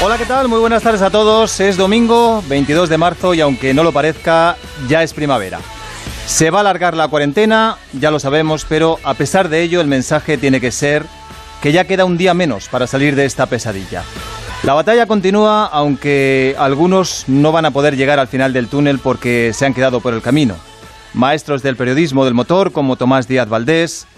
Hola, ¿qué tal? Muy buenas tardes a todos. Es domingo 22 de marzo y aunque no lo parezca, ya es primavera. Se va a alargar la cuarentena, ya lo sabemos, pero a pesar de ello el mensaje tiene que ser que ya queda un día menos para salir de esta pesadilla. La batalla continúa, aunque algunos no van a poder llegar al final del túnel porque se han quedado por el camino. Maestros del periodismo del motor como Tomás Díaz Valdés,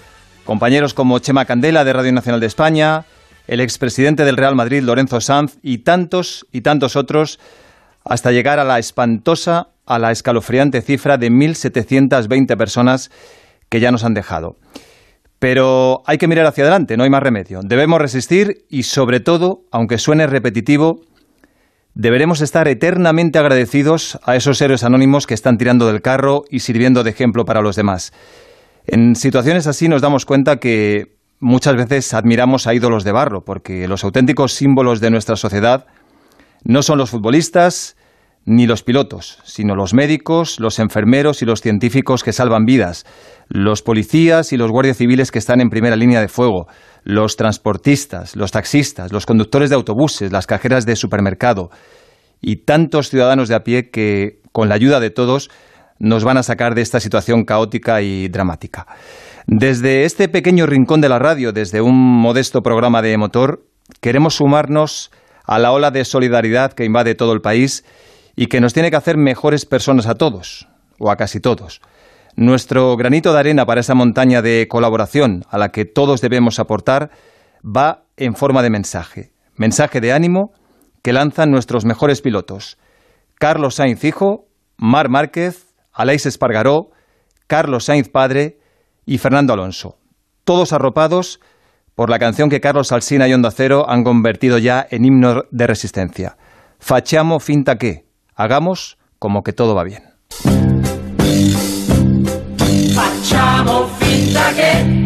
compañeros como Chema Candela de Radio Nacional de España, el expresidente del Real Madrid Lorenzo Sanz y tantos y tantos otros hasta llegar a la espantosa, a la escalofriante cifra de 1.720 personas que ya nos han dejado. Pero hay que mirar hacia adelante, no hay más remedio. Debemos resistir y, sobre todo, aunque suene repetitivo, deberemos estar eternamente agradecidos a esos héroes anónimos que están tirando del carro y sirviendo de ejemplo para los demás. En situaciones así nos damos cuenta que muchas veces admiramos a ídolos de barro, porque los auténticos símbolos de nuestra sociedad no son los futbolistas ni los pilotos, sino los médicos, los enfermeros y los científicos que salvan vidas, los policías y los guardias civiles que están en primera línea de fuego, los transportistas, los taxistas, los conductores de autobuses, las cajeras de supermercado y tantos ciudadanos de a pie que, con la ayuda de todos, nos van a sacar de esta situación caótica y dramática. Desde este pequeño rincón de la radio, desde un modesto programa de motor, queremos sumarnos a la ola de solidaridad que invade todo el país y que nos tiene que hacer mejores personas a todos, o a casi todos. Nuestro granito de arena para esa montaña de colaboración a la que todos debemos aportar va en forma de mensaje, mensaje de ánimo que lanzan nuestros mejores pilotos. Carlos Sainz hijo, Mar Márquez, Aleix Espargaró, Carlos Sainz padre y Fernando Alonso. Todos arropados por la canción que Carlos Alsina y Onda Cero han convertido ya en himno de resistencia. Facciamo finta que, hagamos como que todo va bien. Facciamo finta che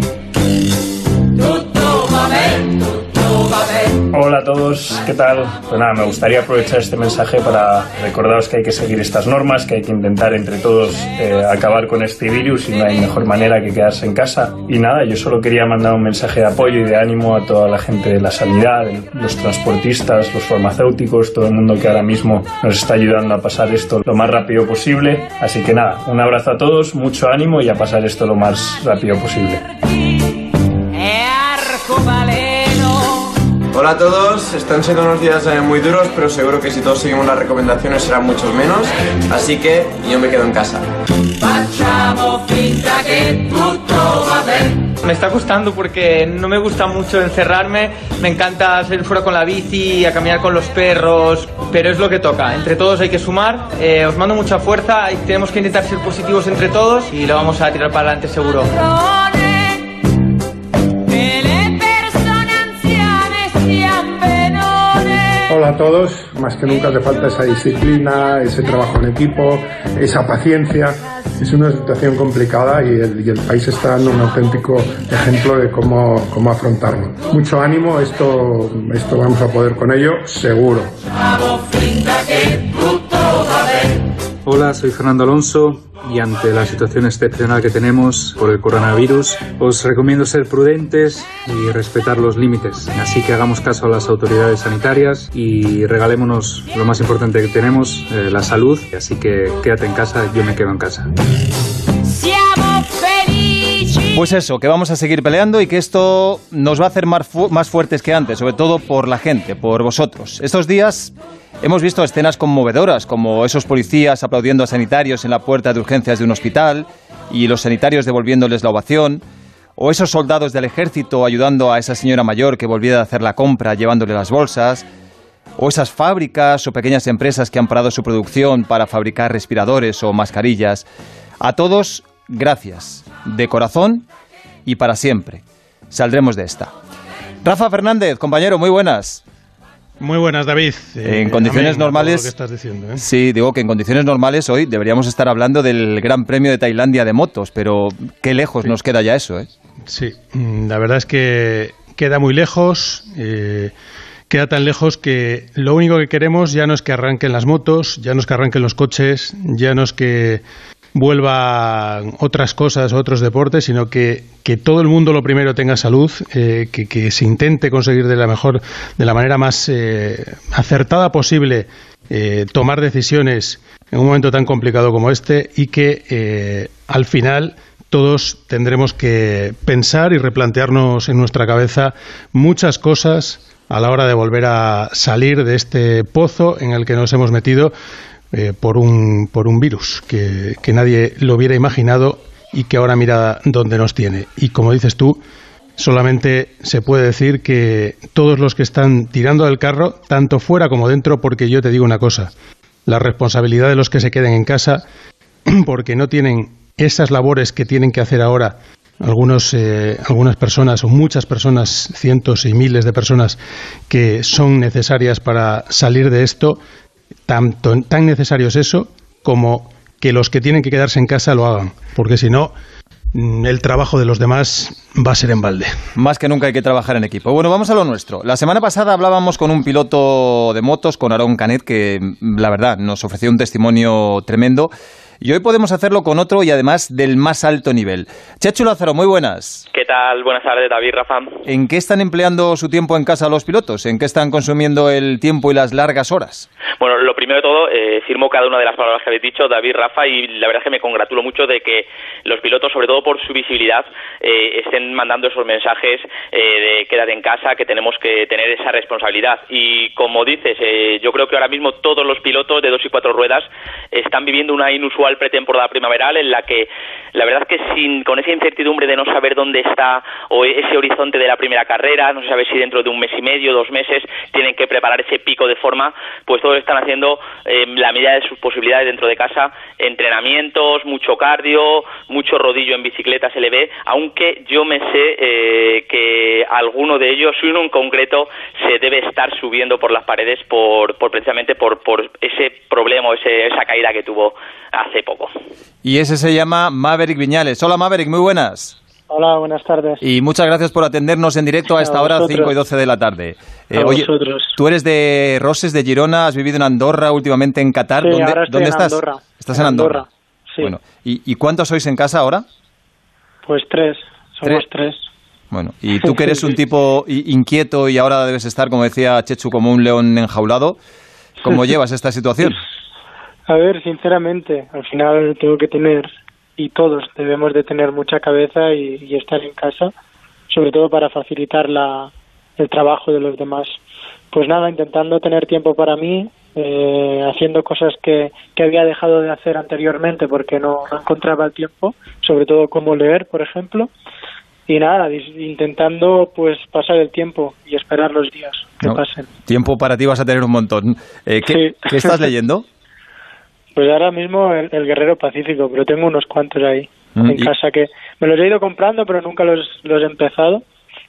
Hola a todos, ¿qué tal? Pues nada, me gustaría aprovechar este mensaje para recordaros que hay que seguir estas normas, que hay que intentar entre todos eh, acabar con este virus y no hay mejor manera que quedarse en casa. Y nada, yo solo quería mandar un mensaje de apoyo y de ánimo a toda la gente de la sanidad, los transportistas, los farmacéuticos, todo el mundo que ahora mismo nos está ayudando a pasar esto lo más rápido posible. Así que nada, un abrazo a todos, mucho ánimo y a pasar esto lo más rápido posible. Hola a todos, están siendo unos días eh, muy duros, pero seguro que si todos seguimos las recomendaciones serán muchos menos, así que yo me quedo en casa. Me está costando porque no me gusta mucho encerrarme, me encanta salir fuera con la bici, a caminar con los perros, pero es lo que toca, entre todos hay que sumar, Eh, os mando mucha fuerza y tenemos que intentar ser positivos entre todos y lo vamos a tirar para adelante seguro. Hola a todos, más que nunca hace falta esa disciplina, ese trabajo en equipo, esa paciencia. Es una situación complicada y el, y el país está dando un auténtico ejemplo de cómo, cómo afrontarlo. Mucho ánimo, esto, esto vamos a poder con ello, seguro. Hola, soy Fernando Alonso y ante la situación excepcional que tenemos por el coronavirus, os recomiendo ser prudentes y respetar los límites. Así que hagamos caso a las autoridades sanitarias y regalémonos lo más importante que tenemos, eh, la salud. Así que quédate en casa, yo me quedo en casa. Pues eso, que vamos a seguir peleando y que esto nos va a hacer más, más fuertes que antes, sobre todo por la gente, por vosotros. Estos días hemos visto escenas conmovedoras, como esos policías aplaudiendo a sanitarios en la puerta de urgencias de un hospital y los sanitarios devolviéndoles la ovación, o esos soldados del ejército ayudando a esa señora mayor que volvía a hacer la compra llevándole las bolsas, o esas fábricas o pequeñas empresas que han parado su producción para fabricar respiradores o mascarillas. A todos, gracias, de corazón y para siempre. Saldremos de esta. Rafa Fernández, compañero, muy buenas. Muy buenas, David. Eh, En condiciones a todo normales- lo que estás diciendo, ¿eh? Sí, digo que en condiciones normales hoy deberíamos estar hablando del Gran Premio de Tailandia de motos, pero qué lejos nos queda ya eso, ¿eh? Sí, mm, la verdad es que queda muy lejos. eh, queda tan lejos que lo único que queremos ya no es que arranquen las motos, ya no es que arranquen los coches, ya no es que vuelvan otras cosas, otros deportes, sino que, que todo el mundo lo primero tenga salud, eh, que, que, se intente conseguir de la mejor, de la manera más eh, acertada posible eh, tomar decisiones en un momento tan complicado como este y que al final todos tendremos que pensar y replantearnos en nuestra cabeza muchas cosas a la hora de volver a salir de este pozo en el que nos hemos metido eh, por, un, por un virus que, que nadie lo hubiera imaginado y que ahora mira dónde nos tiene. Y como dices tú, solamente se puede decir que todos los que están tirando del carro, tanto fuera como dentro, porque yo te digo una cosa, la responsabilidad de los que se queden en casa, porque no tienen esas labores que tienen que hacer ahora algunos, eh, algunas personas o muchas personas, cientos y miles de personas que son necesarias para salir de esto, tanto, tan necesario es eso como que los que tienen que quedarse en casa lo hagan, porque si no, Mm, el trabajo de los demás va a ser en balde. Más que nunca hay que trabajar en equipo. Bueno, vamos a lo nuestro. La semana pasada hablábamos con un piloto de motos, con Aaron Canet, que la verdad nos ofreció un testimonio tremendo. Y hoy podemos hacerlo con otro y además del más alto nivel. Chechu Lázaro, muy buenas. ¿Qué tal? Buenas tardes, David, Rafa. ¿En qué están empleando su tiempo en casa los pilotos? ¿En qué están consumiendo el tiempo y las largas horas? Bueno, lo primero de todo, eh, firmo cada una de las palabras que habéis dicho, David, Rafa, y la verdad es que me congratulo mucho de que los pilotos, sobre todo por su visibilidad, eh, estén mandando esos mensajes eh, de quédate en casa, que tenemos que tener esa responsabilidad. Y como dices, eh, yo creo que ahora mismo todos los pilotos de dos y cuatro ruedas están viviendo una inusual pretemporada primaveral en la que la verdad es que sin con esa incertidumbre de no saber dónde está o ese horizonte de la primera carrera, no se sabe si dentro de un mes y medio, dos meses, tienen que preparar ese pico de forma, pues todos están haciendo eh, la medida de sus posibilidades dentro de casa, entrenamientos, mucho cardio, mucho rodillo en bicicleta se le ve, aunque yo me sé eh, que alguno de ellos, uno en concreto, se debe estar subiendo por las paredes por, por precisamente por, por ese problema, ese, esa caída que tuvo hace poco. Y ese se llama Maverick Viñales. Hola Maverick, muy buenas. Hola, buenas tardes. Y muchas gracias por atendernos en directo a esta A hora, vosotros. 5 y 12 de la tarde. Eh, A oye, vosotros. tú eres de Roses, de Girona, has vivido en Andorra, últimamente en Qatar. Sí, ¿Dónde, ahora estoy dónde en estás? Andorra. ¿Estás en Andorra? Sí. Bueno, ¿y, y cuántos sois en casa ahora? Pues tres, somos tres. Bueno, y tú que eres un tipo inquieto y ahora debes estar, como decía Chechu, como un león enjaulado, ¿cómo llevas esta situación? A ver, sinceramente, al final tengo que tener, y todos debemos de tener mucha cabeza y, y estar en casa, sobre todo para facilitar la, el trabajo de los demás. Pues nada, intentando tener tiempo para mí, eh, haciendo cosas que, que había dejado de hacer anteriormente porque no, no encontraba el tiempo, sobre todo como leer, por ejemplo. Y nada, intentando pues pasar el tiempo y esperar los días que No, pasen. Tiempo para ti vas a tener un montón. Eh, ¿qué, Sí. qué estás leyendo? Pues ahora mismo el, el Guerrero Pacífico, pero tengo unos cuantos ahí Mm, en y- casa que me los he ido comprando, pero nunca los, los he empezado.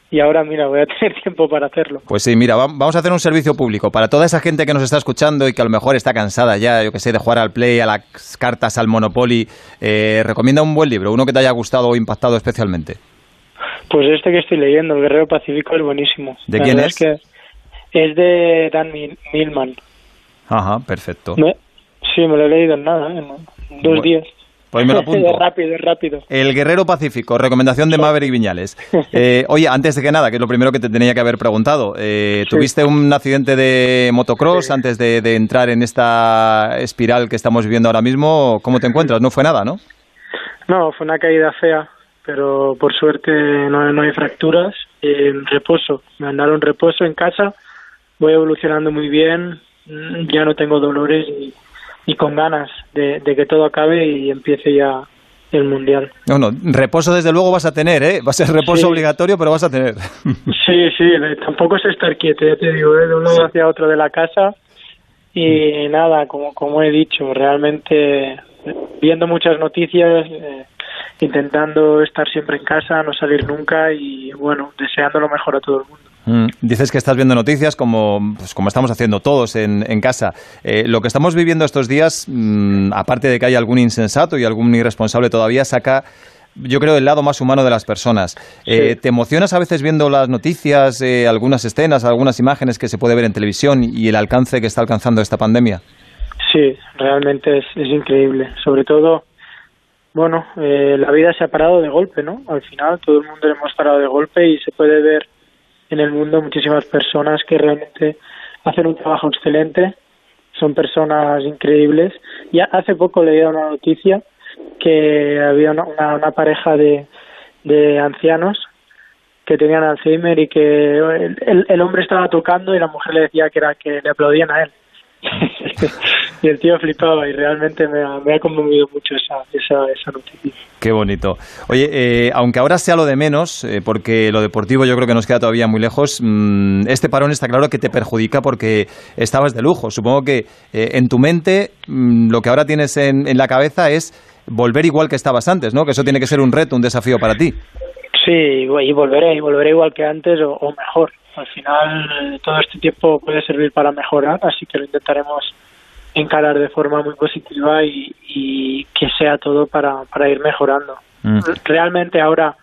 Y ahora, mira, voy a tener tiempo para hacerlo. Pues sí, mira, va- vamos a hacer un servicio público para toda esa gente que nos está escuchando y que a lo mejor está cansada ya, yo que sé, de jugar al play, a las cartas, al Monopoly. Eh, recomienda un buen libro, uno que te haya gustado o impactado especialmente. Pues este que estoy leyendo, el Guerrero Pacífico, es buenísimo. ¿De La quién es? que es de Dan Mil- Millman. Ajá, perfecto. Me- sí, me lo he leído en nada, en dos Bueno, días. Pues me lo apunto. rápido, es rápido. El Guerrero Pacífico, recomendación de Maverick Viñales. Eh, oye, antes de que nada, que es lo primero que te tenía que haber preguntado, eh, Sí. ¿tuviste un accidente de motocross antes de, de entrar en esta espiral que estamos viviendo ahora mismo? ¿Cómo te encuentras? No fue nada, ¿no? No, fue una caída fea, pero por suerte no, no hay fracturas. En reposo, me mandaron reposo en casa, voy evolucionando muy bien, mm, ya no tengo dolores y, y con ganas de, de que todo acabe y empiece ya el mundial. No, no, reposo desde luego vas a tener, ¿eh? Va a ser reposo Sí. obligatorio, pero vas a tener. Sí, sí, tampoco es estar quieto, ya te digo, ¿eh? de un lado hacia otro de la casa y nada, como, como he dicho, realmente viendo muchas noticias, eh, intentando estar siempre en casa, no salir nunca y bueno, deseando lo mejor a todo el mundo. Mm, Dices que estás viendo noticias como, pues, como estamos haciendo todos en, en casa. Eh, lo que estamos viviendo estos días, mm, aparte de que hay algún insensato y algún irresponsable todavía, saca, yo creo, el lado más humano de las personas. Eh, ¿Te emocionas a veces viendo las noticias, eh, algunas escenas, algunas imágenes que se puede ver en televisión y el alcance que está alcanzando esta pandemia? Sí, realmente es, es increíble. Sobre todo bueno, eh, la vida se ha parado de golpe, ¿no? Al final todo el mundo hemos parado de golpe y se puede ver en el mundo muchísimas personas que realmente hacen un trabajo excelente, son personas increíbles. Y hace poco leí una noticia que había una, una, una pareja de, de ancianos que tenían Alzheimer y que el, el, el hombre estaba tocando y la mujer le decía que era que le aplaudían a él. y el tío flipaba y realmente me ha, me ha conmovido mucho esa, esa, esa noticia. Qué bonito. Oye, eh, aunque ahora sea lo de menos, eh, porque lo deportivo yo creo que nos queda todavía muy lejos, mmm, este parón está claro que te perjudica porque estabas de lujo. Supongo que eh, en tu mente mmm, lo que ahora tienes en, en la cabeza es volver igual que estabas antes, ¿no? Que eso tiene que ser un reto, un desafío para ti. Sí, y volveré, y volveré igual que antes o, o mejor. Al final, todo este tiempo puede servir para mejorar, así que lo intentaremos encarar de forma muy positiva y, y que sea todo para, para ir mejorando. Mm. Realmente ahora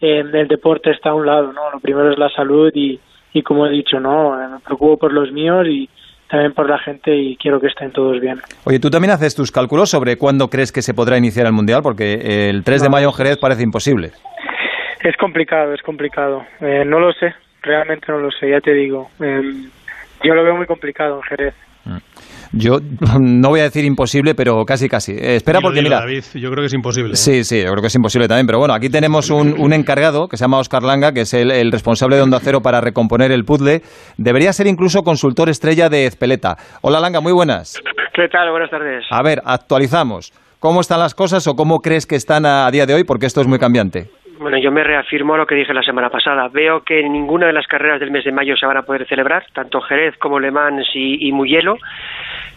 eh, el deporte está a un lado, ¿no? Lo primero es la salud y, y como he dicho, ¿no? Me preocupo por los míos y también por la gente y quiero que estén todos bien. Oye, ¿tú también haces tus cálculos sobre cuándo crees que se podrá iniciar el Mundial? Porque el 3 de mayo en Jerez parece imposible. Es complicado, es complicado. Eh, no lo sé, realmente no lo sé, ya te digo. Eh, yo lo veo muy complicado en Jerez. Yo no voy a decir imposible, pero casi casi. Eh, espera Dilo, porque dilo, mira. David, yo creo que es imposible. ¿eh? Sí, sí, yo creo que es imposible también. Pero bueno, aquí tenemos un, un encargado que se llama Oscar Langa, que es el, el, responsable de Onda Cero para recomponer el puzzle. Debería ser incluso consultor estrella de Ezpeleta. Hola Langa, muy buenas. ¿Qué tal? Buenas tardes. A ver, actualizamos. ¿Cómo están las cosas o cómo crees que están a, a día de hoy? Porque esto es muy cambiante. Bueno, yo me reafirmo lo que dije la semana pasada. Veo que ninguna de las carreras del mes de mayo se van a poder celebrar, tanto Jerez como Le Mans y, y.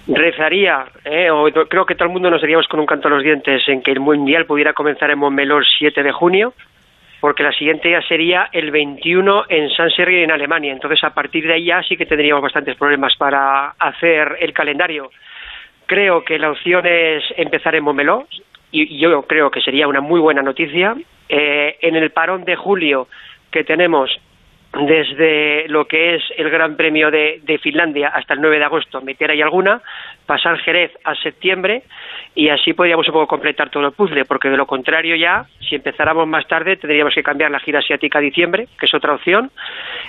Rezaría, eh, o creo que todo el mundo nos diríamos con un canto a los dientes en que el Mundial pudiera comenzar en Montmeló el 7 de junio, porque la siguiente ya sería el 21 en San Sergio en Alemania. Entonces, a partir de ahí ya sí que tendríamos bastantes problemas para hacer el calendario. Creo que la opción es empezar en Montmeló, y yo creo que sería una muy buena noticia. Eh, en el parón de julio que tenemos desde lo que es el Gran Premio de, de, Finlandia hasta el 9 de agosto, meter ahí alguna, pasar Jerez a septiembre y así podríamos un poco completar todo el puzzle, porque de lo contrario ya, si empezáramos más tarde, tendríamos que cambiar la gira asiática a diciembre, que es otra opción,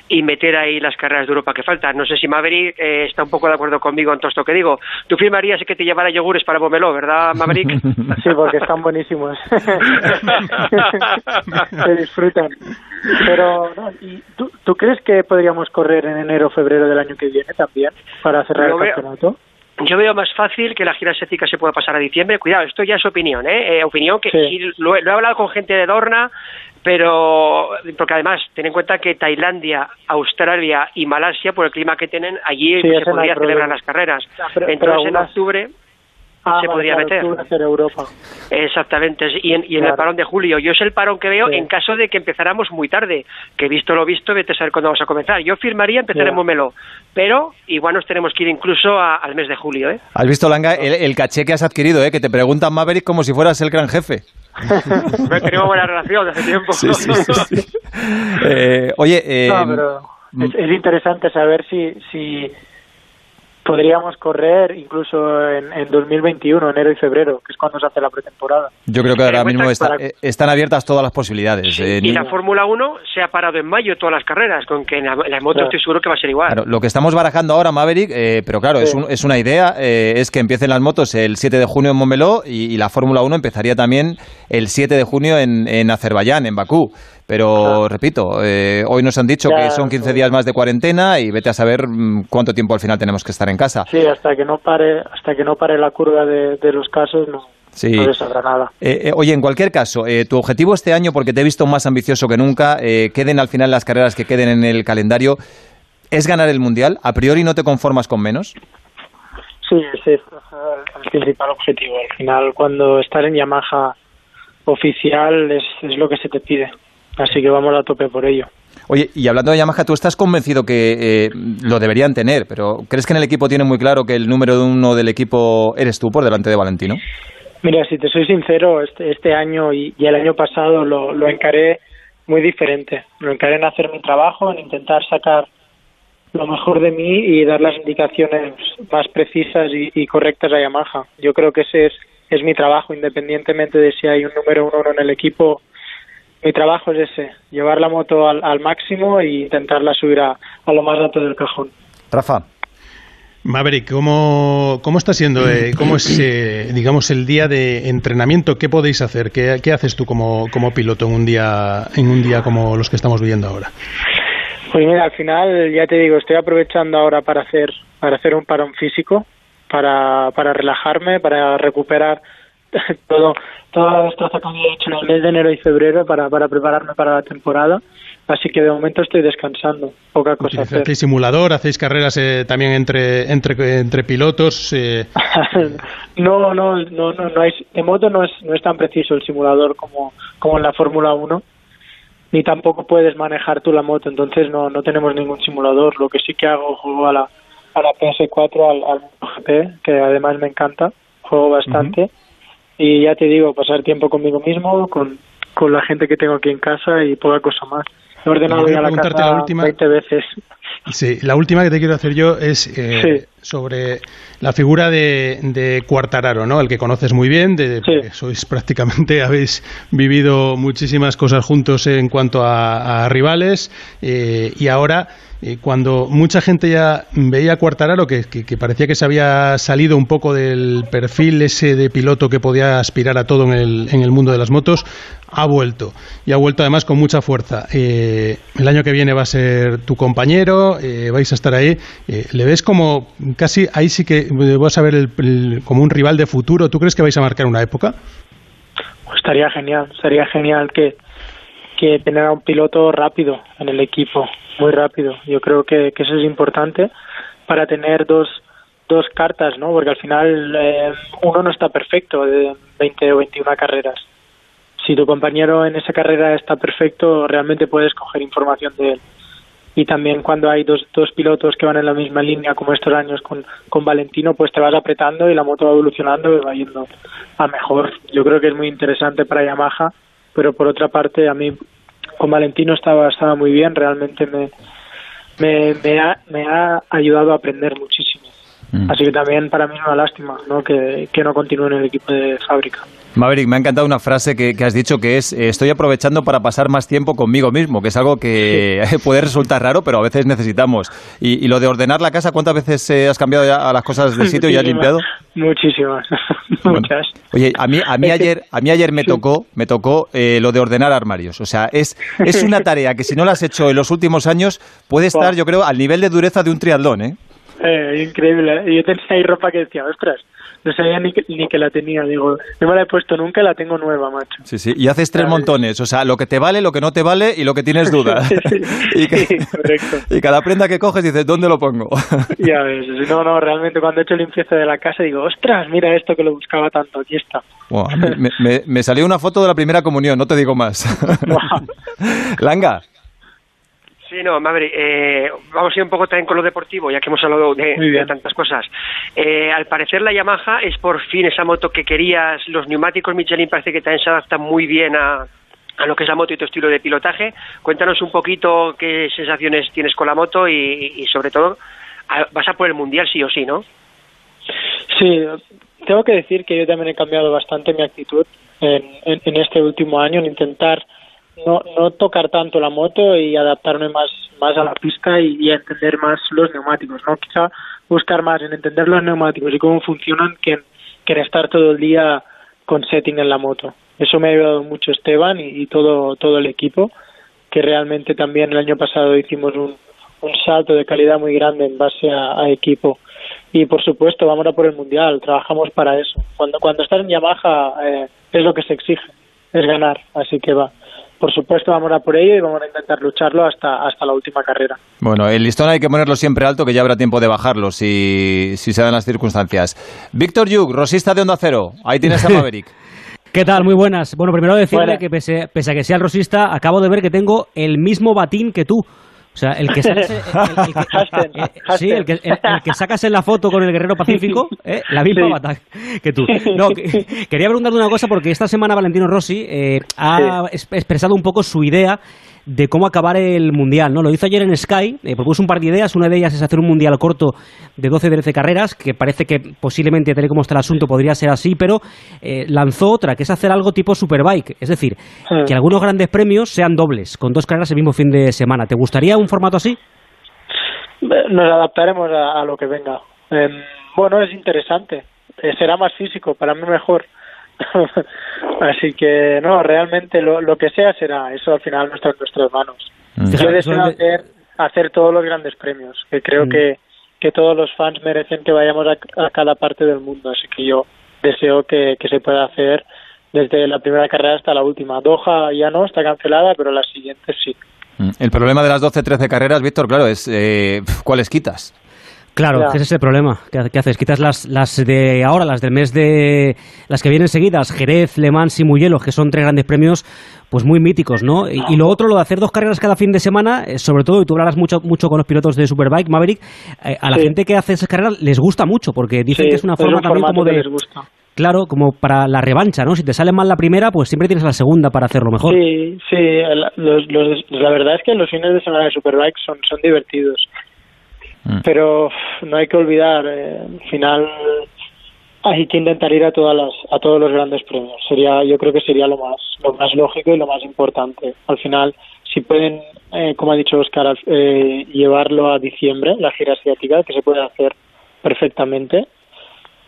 y meter ahí las carreras de Europa que faltan. No sé si Maverick eh, está un poco de acuerdo conmigo en todo esto que digo. Tú firmarías que te llevara yogures para Bomelo, ¿verdad, Maverick? Sí, porque están buenísimos. Se disfrutan. Pero, no, ¿y tú, ¿tú crees que podríamos correr en enero o febrero del año que viene también para cerrar Lo el veo- campeonato? Yo veo más fácil que la gira asiática se pueda pasar a diciembre. Cuidado, esto ya es opinión, ¿eh? Eh, opinión que Sí. lo, he- lo he hablado con gente de Dorna, pero porque además ten en cuenta que Tailandia, Australia y Malasia, por el clima que tienen, allí Sí, se no hay podría celebrar las carreras. Pero- pero Entonces en octubre Ah, se vale, podría claro, meter. hacer Europa. Exactamente, y en, y en el Claro. parón de julio. Yo es el parón que veo Sí. en caso de que empezáramos muy tarde, que visto lo visto, vete a saber cuándo vamos a comenzar. Yo firmaría empezar Ya. en Momelo, pero igual nos tenemos que ir incluso a- al mes de julio, ¿eh? ¿Has visto, Langa, el, el caché que has adquirido, eh? Que te preguntan Maverick como si fueras el gran jefe. Tenemos buena relación desde hace tiempo. Sí, sí, sí, sí. Eh, oye, eh, no, pero es, es interesante saber si, si podríamos correr incluso en, en 2021, enero y febrero, que es cuando se hace la pretemporada. yo creo que ahora mismo está- para- eh, están abiertas todas las posibilidades. eh, y ni- la Fórmula 1 se ha parado en mayo todas las carreras, con que en la, en la moto Claro. estoy seguro que va a ser igual. Claro, lo que estamos barajando ahora, Maverick, eh, pero claro, es, un- es una idea, eh, es que empiecen las motos el 7 de junio en Montmeló y, y la Fórmula 1 empezaría también el 7 de junio en, en Azerbaiyán, en Bakú. Pero, repito, eh, hoy nos han dicho Ya, que son 15 sí. días más de cuarentena y vete a saber mm, cuánto tiempo al final tenemos que estar en casa. Sí, hasta que no pare, hasta que no pare la curva de, de los casos no, Sí. no nada. Eh, eh, oye, en cualquier caso, eh, tu objetivo este año, porque te he visto más ambicioso que nunca, queden al final las carreras que queden en el calendario, es ganar el Mundial. ¿A priori no te conformas con menos? Sí, ese es el principal objetivo. Al final, cuando estar en Yamaha oficial es, es lo que se te pide. Así que vamos a tope por ello. Oye, y hablando de Yamaha, tú estás convencido que eh, lo deberían tener, pero ¿crees que en el equipo tienen muy claro que el número uno del equipo eres tú por delante de Valentino? Mira, si te soy sincero, este, este año y, y el año pasado lo, lo encaré muy diferente. Lo encaré en hacer mi trabajo, en intentar sacar lo mejor de mí y dar las indicaciones más precisas y, y correctas a Yamaha. Yo creo que ese es es mi trabajo, independientemente de si hay un número uno en el equipo. Mi trabajo es ese, llevar la moto al, al máximo e intentarla subir a, a lo más alto del cajón. Rafa. Maverick, ¿cómo, cómo está siendo, eh, cómo es, eh, digamos, el día de entrenamiento? ¿Qué podéis hacer? ¿Qué, qué haces tú como, como piloto en un día, en un día como los que estamos viviendo ahora? Pues mira, al final ya te digo, estoy aprovechando ahora para hacer para hacer un parón físico, para, para relajarme, para recuperar todo toda la destreza que había hecho en el mes de enero y febrero para, para prepararme para la temporada. Así que de momento estoy descansando, poca cosa hacer. ¿Hacéis simulador? ¿Hacéis carreras eh, también entre, entre, entre pilotos? Eh, no, no, no, no, no hay, de moto no es, no es tan preciso el simulador como, como en la Fórmula 1 ni tampoco puedes manejar tú la moto, entonces no, no tenemos ningún simulador. Lo que sí que hago, juego a la, a la PS4, al, al GP, que además me encanta, juego bastante. Y ya te digo, pasar tiempo conmigo mismo, con, con la gente que tengo aquí en casa y poca cosa más. He ordenado ya la casa la última. 20 veces. Sí, la última que te quiero hacer yo es eh, sobre la figura de, de Cuartararo, ¿no? El que conoces muy bien, de, sois prácticamente, habéis vivido muchísimas cosas juntos en cuanto a, a rivales eh, y ahora eh, cuando mucha gente ya veía a Cuartararo que, que, que parecía que se había salido un poco del perfil ese de piloto que podía aspirar a todo en el, en el mundo de las motos, ha vuelto y ha vuelto además con mucha fuerza. Eh, el año que viene va a ser tu compañero, eh, vais a estar ahí. ¿Le ves como casi ahí sí que vas a ver el- como un rival de futuro? ¿Tú crees que vais a marcar una época? Pues estaría genial, estaría genial que, que tener a un piloto rápido en el equipo, muy rápido. Yo creo que, que eso es importante para tener dos, dos cartas, ¿no? Porque al final eh, uno no está perfecto de 20 o 21 carreras. Si tu compañero en esa carrera está perfecto, realmente puedes coger información de él. Y también cuando hay dos, dos pilotos que van en la misma línea, como estos años con, con Valentino, pues te vas apretando y la moto va evolucionando y va yendo a mejor. Yo creo que es muy interesante para Yamaha, pero por otra parte, a mí con Valentino estaba, estaba muy bien, realmente me, me, me, ha, me ha ayudado a aprender muchísimo. Así que también para mí es una lástima ¿no? Que, que no continúe en el equipo de fábrica. Maverick, me ha encantado una frase que, que has dicho que es eh, estoy aprovechando para pasar más tiempo conmigo mismo, que es algo que puede resultar raro, pero a veces necesitamos. Y, y lo de ordenar la casa, ¿cuántas veces eh, has cambiado ya a las cosas del sitio y has limpiado? Muchísimas, muchas. Oye, a mí, a mí ayer, a mí ayer me tocó, me tocó eh, lo de ordenar armarios. O sea, es, es una tarea que si no la has hecho en los últimos años, puede estar, yo creo, al nivel de dureza de un triatlón, ¿eh? Eh, increíble. Yo tenía ahí ropa que decía, ostras, no sabía ni que, ni que la tenía. Digo, no me la he puesto nunca y la tengo nueva, macho. Sí, sí. Y haces tres montones. O sea, lo que te vale, lo que no te vale y lo que tienes duda. y, que- y cada prenda que coges dices, ¿dónde lo pongo? Ya ves, no, no, realmente cuando he hecho limpieza de la casa digo, ostras, mira esto que lo buscaba tanto, aquí está. Me- me salió una foto de la primera comunión, no te digo más. Langa. Sí, no, Maverick, eh, vamos a ir un poco también con lo deportivo, ya que hemos hablado de, de tantas cosas. Eh, al parecer la Yamaha es por fin esa moto que querías, los neumáticos Michelin parece que también se adaptan muy bien a, a lo que es la moto y tu estilo de pilotaje. Cuéntanos un poquito qué sensaciones tienes con la moto y, y sobre todo, vas a por el Mundial sí o sí, ¿no? Sí, tengo que decir que yo también he cambiado bastante mi actitud en, en, en este último año, en intentar no, no tocar tanto la moto y adaptarme más, más a la pista y, entender más los neumáticos, ¿no? Quizá buscar más en entender los neumáticos y cómo funcionan que que en estar todo el día con setting en la moto. Eso me ha ayudado mucho Esteban y, todo, todo el equipo, que realmente también el año pasado hicimos un, salto de calidad muy grande en base a, a equipo. Y por supuesto, vamos a por el mundial, trabajamos para eso. Cuando, cuando estás en Yamaha eh, es lo que se exige, es ganar, así que va. Por supuesto, vamos a por ello y vamos a intentar lucharlo hasta, hasta la última carrera. Bueno, el listón hay que ponerlo siempre alto, que ya habrá tiempo de bajarlo si, si se dan las circunstancias. Víctor Yuk, rosista de Onda Cero. Ahí tienes a Maverick. ¿Qué tal? Muy buenas. Bueno, primero decirle Buenas. que pese, pese a que sea el rosista, acabo de ver que tengo el mismo batín que tú. O sea, el que sacas, el- que- eh, sí, el que, el- el que sacas en la foto con el guerrero pacífico, eh, la misma Sí. bata que tú. No, que- quería preguntarte una cosa porque esta semana Valentino Rossi eh, ha es- expresado un poco su idea de cómo acabar el Mundial, ¿no? Lo hizo ayer en Sky, eh, propuso un par de ideas, una de ellas es hacer un Mundial corto de 12-13 carreras, que parece que posiblemente, tal y como está el asunto, podría ser así, pero eh, lanzó otra, que es hacer algo tipo Superbike, es decir, que algunos grandes premios sean dobles, con dos carreras el mismo fin de semana. ¿Te gustaría un formato así? Nos adaptaremos a, a lo que venga. Em, bueno, es interesante. Eh, será más físico, para mí mejor. Así que no, realmente lo, lo que sea será. Eso al final no está en nuestras manos. Mm. Yo deseo hacer, hacer todos los grandes premios, que creo Mm. que, que todos los fans merecen que vayamos a, a cada parte del mundo. Así que yo deseo que, que se pueda hacer desde la primera carrera hasta la última. Doha ya no, está cancelada, pero las siguientes sí. Mm. El problema de las 12-13 carreras, Víctor, claro, es eh, ¿cuáles quitas? Claro, ese es el problema. ¿Qué, qué haces? Quitas las, las de ahora, las del mes de... las que vienen seguidas, Jerez, Le Mans y Mugello, que son tres grandes premios pues muy míticos, ¿no? Y, y lo otro, lo de hacer dos carreras cada fin de semana, eh, sobre todo, y tú hablarás mucho, mucho con los pilotos de Superbike, Maverick, eh, a la Sí. gente que hace esas carreras les gusta mucho, porque dicen Sí, que es una es forma un también como que de... les gusta. Claro, como para la revancha, ¿no? Si te sale mal la primera, pues siempre tienes la segunda para hacerlo mejor. Sí, sí, los, los- la verdad es que los fines de semana de Superbike son, son divertidos. Pero uf, no hay que olvidar, eh, al final hay que intentar ir a todas las, a todos los grandes premios. Sería, yo creo que sería lo más, lo más lógico y lo más importante. Al final, si pueden, eh, como ha dicho Oscar, eh, llevarlo a diciembre, la gira asiática, que se puede hacer perfectamente,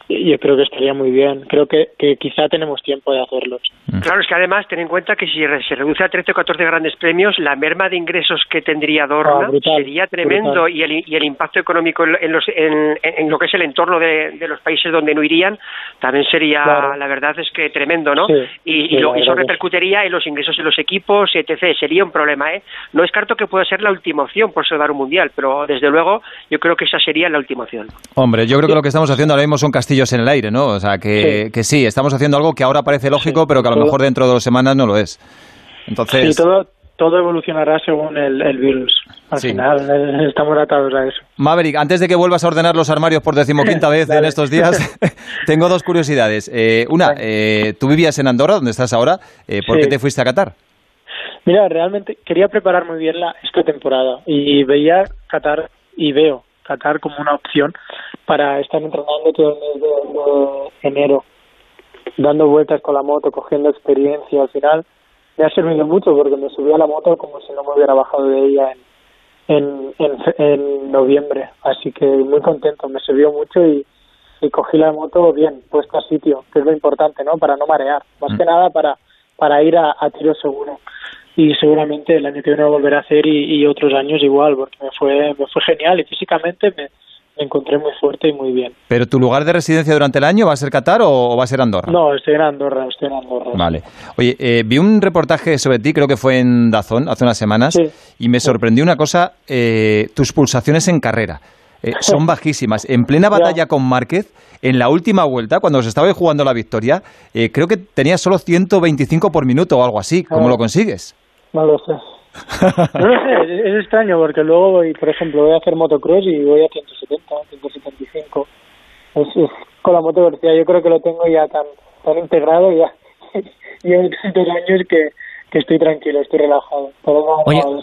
yo creo que estaría muy bien. Creo que, que quizá tenemos tiempo de hacerlos. Claro, es que además ten en cuenta que si se reduce a 13 o 14 grandes premios, la merma de ingresos que tendría Dorna Ah, brutal, sería tremendo brutal. y el, y el impacto económico en, lo- en los, en, en lo que es el entorno de, de los países donde no irían también sería, Claro. la verdad es que tremendo, ¿no? Sí, y lo- eso repercutiría en los ingresos de los equipos, etc. Sería un problema, ¿eh? No descarto que pueda ser la última opción por salvar un mundial, pero desde luego yo creo que esa sería la última opción. Hombre, yo creo que lo que estamos haciendo ahora mismo son castillos en el aire, ¿no? O sea, que sí, que sí estamos haciendo algo que ahora parece lógico, pero que a lo Todo- mejor dentro de dos semanas no lo es. Entonces, Sí, todo, todo evolucionará según el, el virus. Al Sí. final eh, estamos atados a eso. Maverick, antes de que vuelvas a ordenar los armarios por decimoquinta vez en estos días, tengo dos curiosidades. Eh, una, eh, tú vivías en Andorra, donde estás ahora. Eh, ¿Por Sí. qué te fuiste a Qatar? Mira, realmente quería preparar muy bien la, esta temporada y veía Qatar y veo Qatar como una opción para estar entrenando todo el mes de, de enero, dando vueltas con la moto, cogiendo experiencia. Al final me ha servido mucho porque me subí a la moto como si no me hubiera bajado de ella en, en, en, en noviembre. Así que muy contento, me sirvió mucho y, y cogí la moto bien, puesta a sitio, que es lo importante, ¿no? Para no marear, más que nada para, para ir a, a tiro seguro. Y seguramente el año que viene lo volveré a hacer y, y otros años igual, porque me fue, me fue genial y físicamente me, me encontré muy fuerte y muy bien. ¿Pero tu lugar de residencia durante el año va a ser Qatar o va a ser Andorra? No, estoy en Andorra, estoy en Andorra. Vale. Oye, eh, vi un reportaje sobre ti, creo que fue en Dazón, hace unas semanas, y me sorprendió una cosa, eh, tus pulsaciones en carrera. eh, son bajísimas. En plena batalla con Márquez, en la última vuelta, cuando se estaba jugando la victoria, eh, creo que tenías solo 125 por minuto o algo así. ¿Cómo Ah. lo consigues? No lo sé. No lo sé, es, extraño porque luego voy, por ejemplo, voy a hacer motocross y voy a 170, 175. Es, es con la moto velocidad, yo creo que lo tengo ya tan, tan integrado ya. Llevo tantos años que, que estoy tranquilo, estoy relajado. Pero no, Oye, no,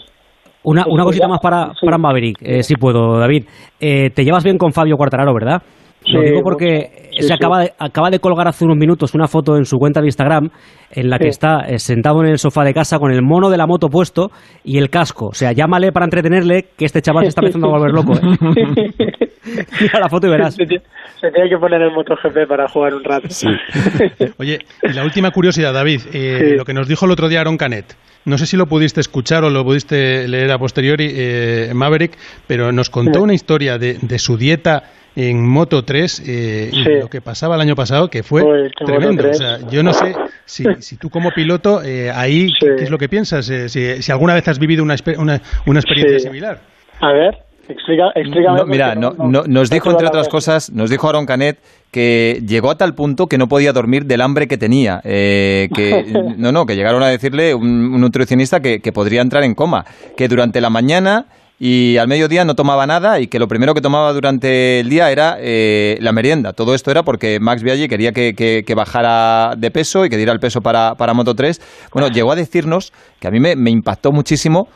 Una, una cosita ya, más para, sí. para Maverick, eh, si puedo, David. Eh, te llevas bien con Fabio Quartararo, ¿verdad? Lo digo porque se sí. acaba, de, acaba de colgar hace unos minutos una foto en su cuenta de Instagram en la que Sí. está eh, sentado en el sofá de casa con el mono de la moto puesto y el casco. O sea, llámale para entretenerle que este chaval se está empezando a volver loco. ¿eh? Mira la foto y verás. Se, tiene- se tiene que poner el MotoGP para jugar un rato. Oye, y la última curiosidad, David, eh, Sí. lo que nos dijo el otro día Aaron Canet. No sé si lo pudiste escuchar o lo pudiste leer a posteriori, eh, Maverick, pero nos contó Sí. una historia de, de su dieta en Moto 3 eh, Sí. lo que pasaba el año pasado, que fue Pues, tremendo. O 3. sea, yo no sé si, si tú como piloto, eh, ahí, ¿qué, qué es lo que piensas? Eh, si, si alguna vez has vivido una, espe- una, una experiencia Sí. similar. A ver, explica, explícame. No, mira, no- no- nos dijo, entre otras cosas, nos dijo Aaron Canet que llegó a tal punto que no podía dormir del hambre que tenía. eh, que, no, no, que llegaron a decirle un, un nutricionista que, que podría entrar en coma. Que durante la mañana y al mediodía no tomaba nada y que lo primero que tomaba durante el día era eh, la merienda. Todo esto era porque Max Biaggi quería que, que- que bajara de peso y que diera el peso para, para Moto 3. Bueno, llegó a decirnos, que a mí me, me impactó muchísimo,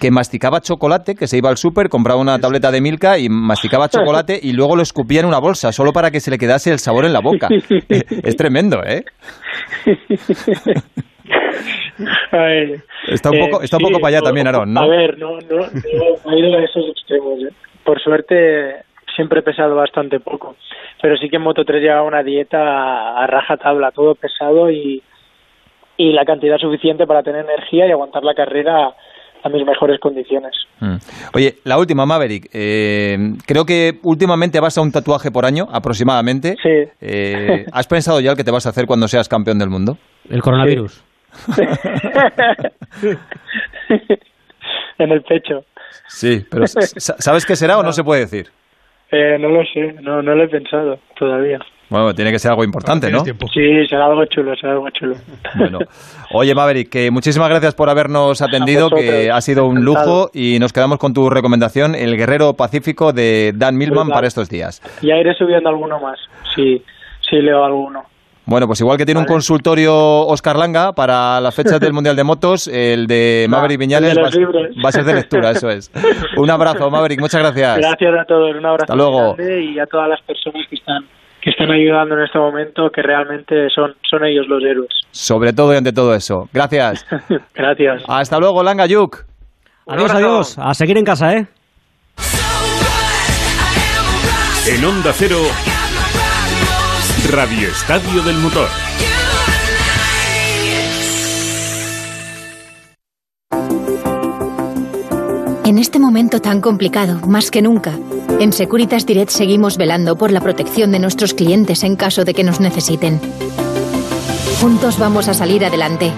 que masticaba chocolate, que se iba al súper, compraba una tableta de Milka y masticaba chocolate y luego lo escupía en una bolsa, solo para que se le quedase el sabor en la boca. Es tremendo, ¿eh? Está un poco, está un sí, poco para allá también, Aaron, ¿no? A ver, no, no, no he ido a esos extremos. ¿eh? Por suerte, siempre he pesado bastante poco. Pero sí que en Moto 3 llevaba una dieta a, a raja tabla, todo pesado y, y la cantidad suficiente para tener energía y aguantar la carrera a mis mejores condiciones. Mm. Oye, la última, Maverick. Eh, creo que últimamente vas a un tatuaje por año, aproximadamente. Sí. Eh, ¿Has pensado ya el que te vas a hacer cuando seas campeón del mundo? El coronavirus. en el pecho. Sí, pero ¿sabes qué será o no se puede decir? Eh, no lo sé, no, no lo he pensado todavía. Bueno, tiene que ser algo importante, ¿no? Sí, será algo chulo, será algo chulo. Bueno, oye Maverick, que muchísimas gracias por habernos atendido, que ha sido un lujo y nos quedamos con tu recomendación, El Guerrero Pacífico de Dan Milman para estos días. Ya iré subiendo alguno más, si, si leo alguno. Bueno, pues igual que tiene un consultorio Oscar Langa para las fechas del Mundial de Motos, el de Maverick Viñales de va, a ser de lectura, eso es. Un abrazo, Maverick, muchas gracias. Gracias a todos, un abrazo Hasta luego. grande y a todas las personas que están que están ayudando en este momento, que realmente son, son ellos los héroes. Sobre todo y ante todo eso. Gracias. Gracias. Hasta luego, Langa Yuk. Adiós, adiós. A seguir en casa, ¿eh? En Onda Cero, Radio Estadio del Motor. En este momento tan complicado, más que nunca, en Securitas Direct seguimos velando por la protección de nuestros clientes en caso de que nos necesiten. Juntos vamos a salir adelante.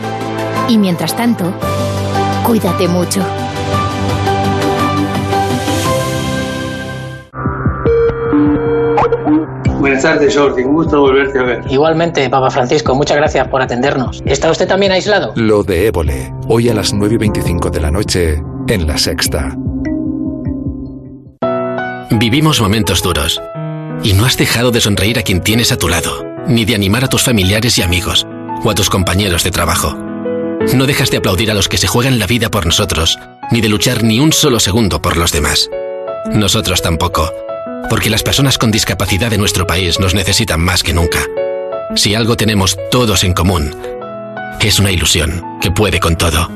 Y mientras tanto, cuídate mucho. Buenas tardes, Jordi. Un gusto volverte a ver. Igualmente, Papa Francisco. Muchas gracias por atendernos. ¿Está usted también aislado? Lo de Évole, hoy a las 9 y 25 de la noche en La Sexta. Vivimos momentos duros. Y no has dejado de sonreír a quien tienes a tu lado, ni de animar a tus familiares y amigos, o a tus compañeros de trabajo. No dejas de aplaudir a los que se juegan la vida por nosotros, ni de luchar ni un solo segundo por los demás. Nosotros tampoco, porque las personas con discapacidad de nuestro país nos necesitan más que nunca. Si algo tenemos todos en común, es una ilusión que puede con todo.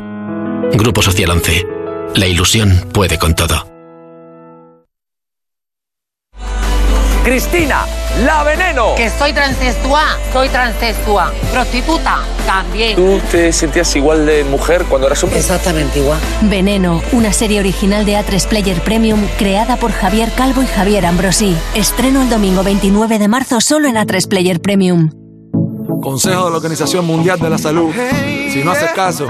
Grupo Social 11. La ilusión puede con todo. Cristina, la veneno. Que soy transexual, soy transexual. Prostituta, también. ¿Tú te sentías igual de mujer cuando eras hombre? Exactamente igual. Veneno, una serie original de A3 Player Premium creada por Javier Calvo y Javier Ambrosi. Estreno el domingo 29 de marzo solo en A3 Player Premium. Consejo de la Organización Mundial de la Salud. Si no haces caso,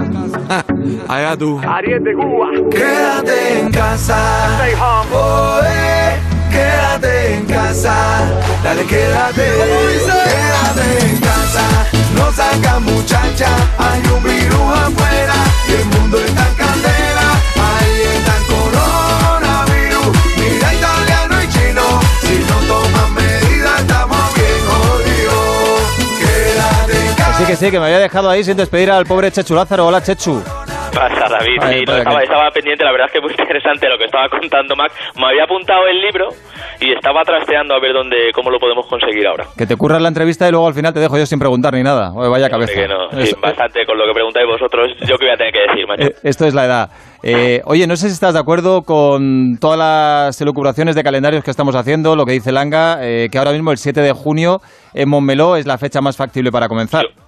allá tú. Ariel de Cuba. Quédate en casa. Oh, eh, quédate en casa. Dale, quédate. Quédate en casa. No saca muchacha. Hay un virus afuera. Y el mundo está en candela. Ahí está el coronavirus. Mira italiano y chino. Si no toman medidas, estamos bien jodidos. Quédate en casa. Que sí, que sí, que me había dejado ahí sin despedir al pobre Chechu Lázaro. Hola, Chechu. Pasa, David. Ay, Sí, no, estaba, que- estaba pendiente, la verdad es que muy interesante lo que estaba contando Mac. Me había apuntado el libro y estaba trasteando a ver dónde, cómo lo podemos conseguir ahora. Que te curras la entrevista y luego al final te dejo yo sin preguntar ni nada. Oye, vaya cabeza. Que no, sí, bastante con lo que preguntáis vosotros, yo que voy a tener que decir, macho. Eh, esto es la edad. Eh, oye, no sé si estás de acuerdo con todas las elucubraciones de calendarios que estamos haciendo, lo que dice Langa, eh, que ahora mismo el 7 de junio en Montmeló es la fecha más factible para comenzar. Yo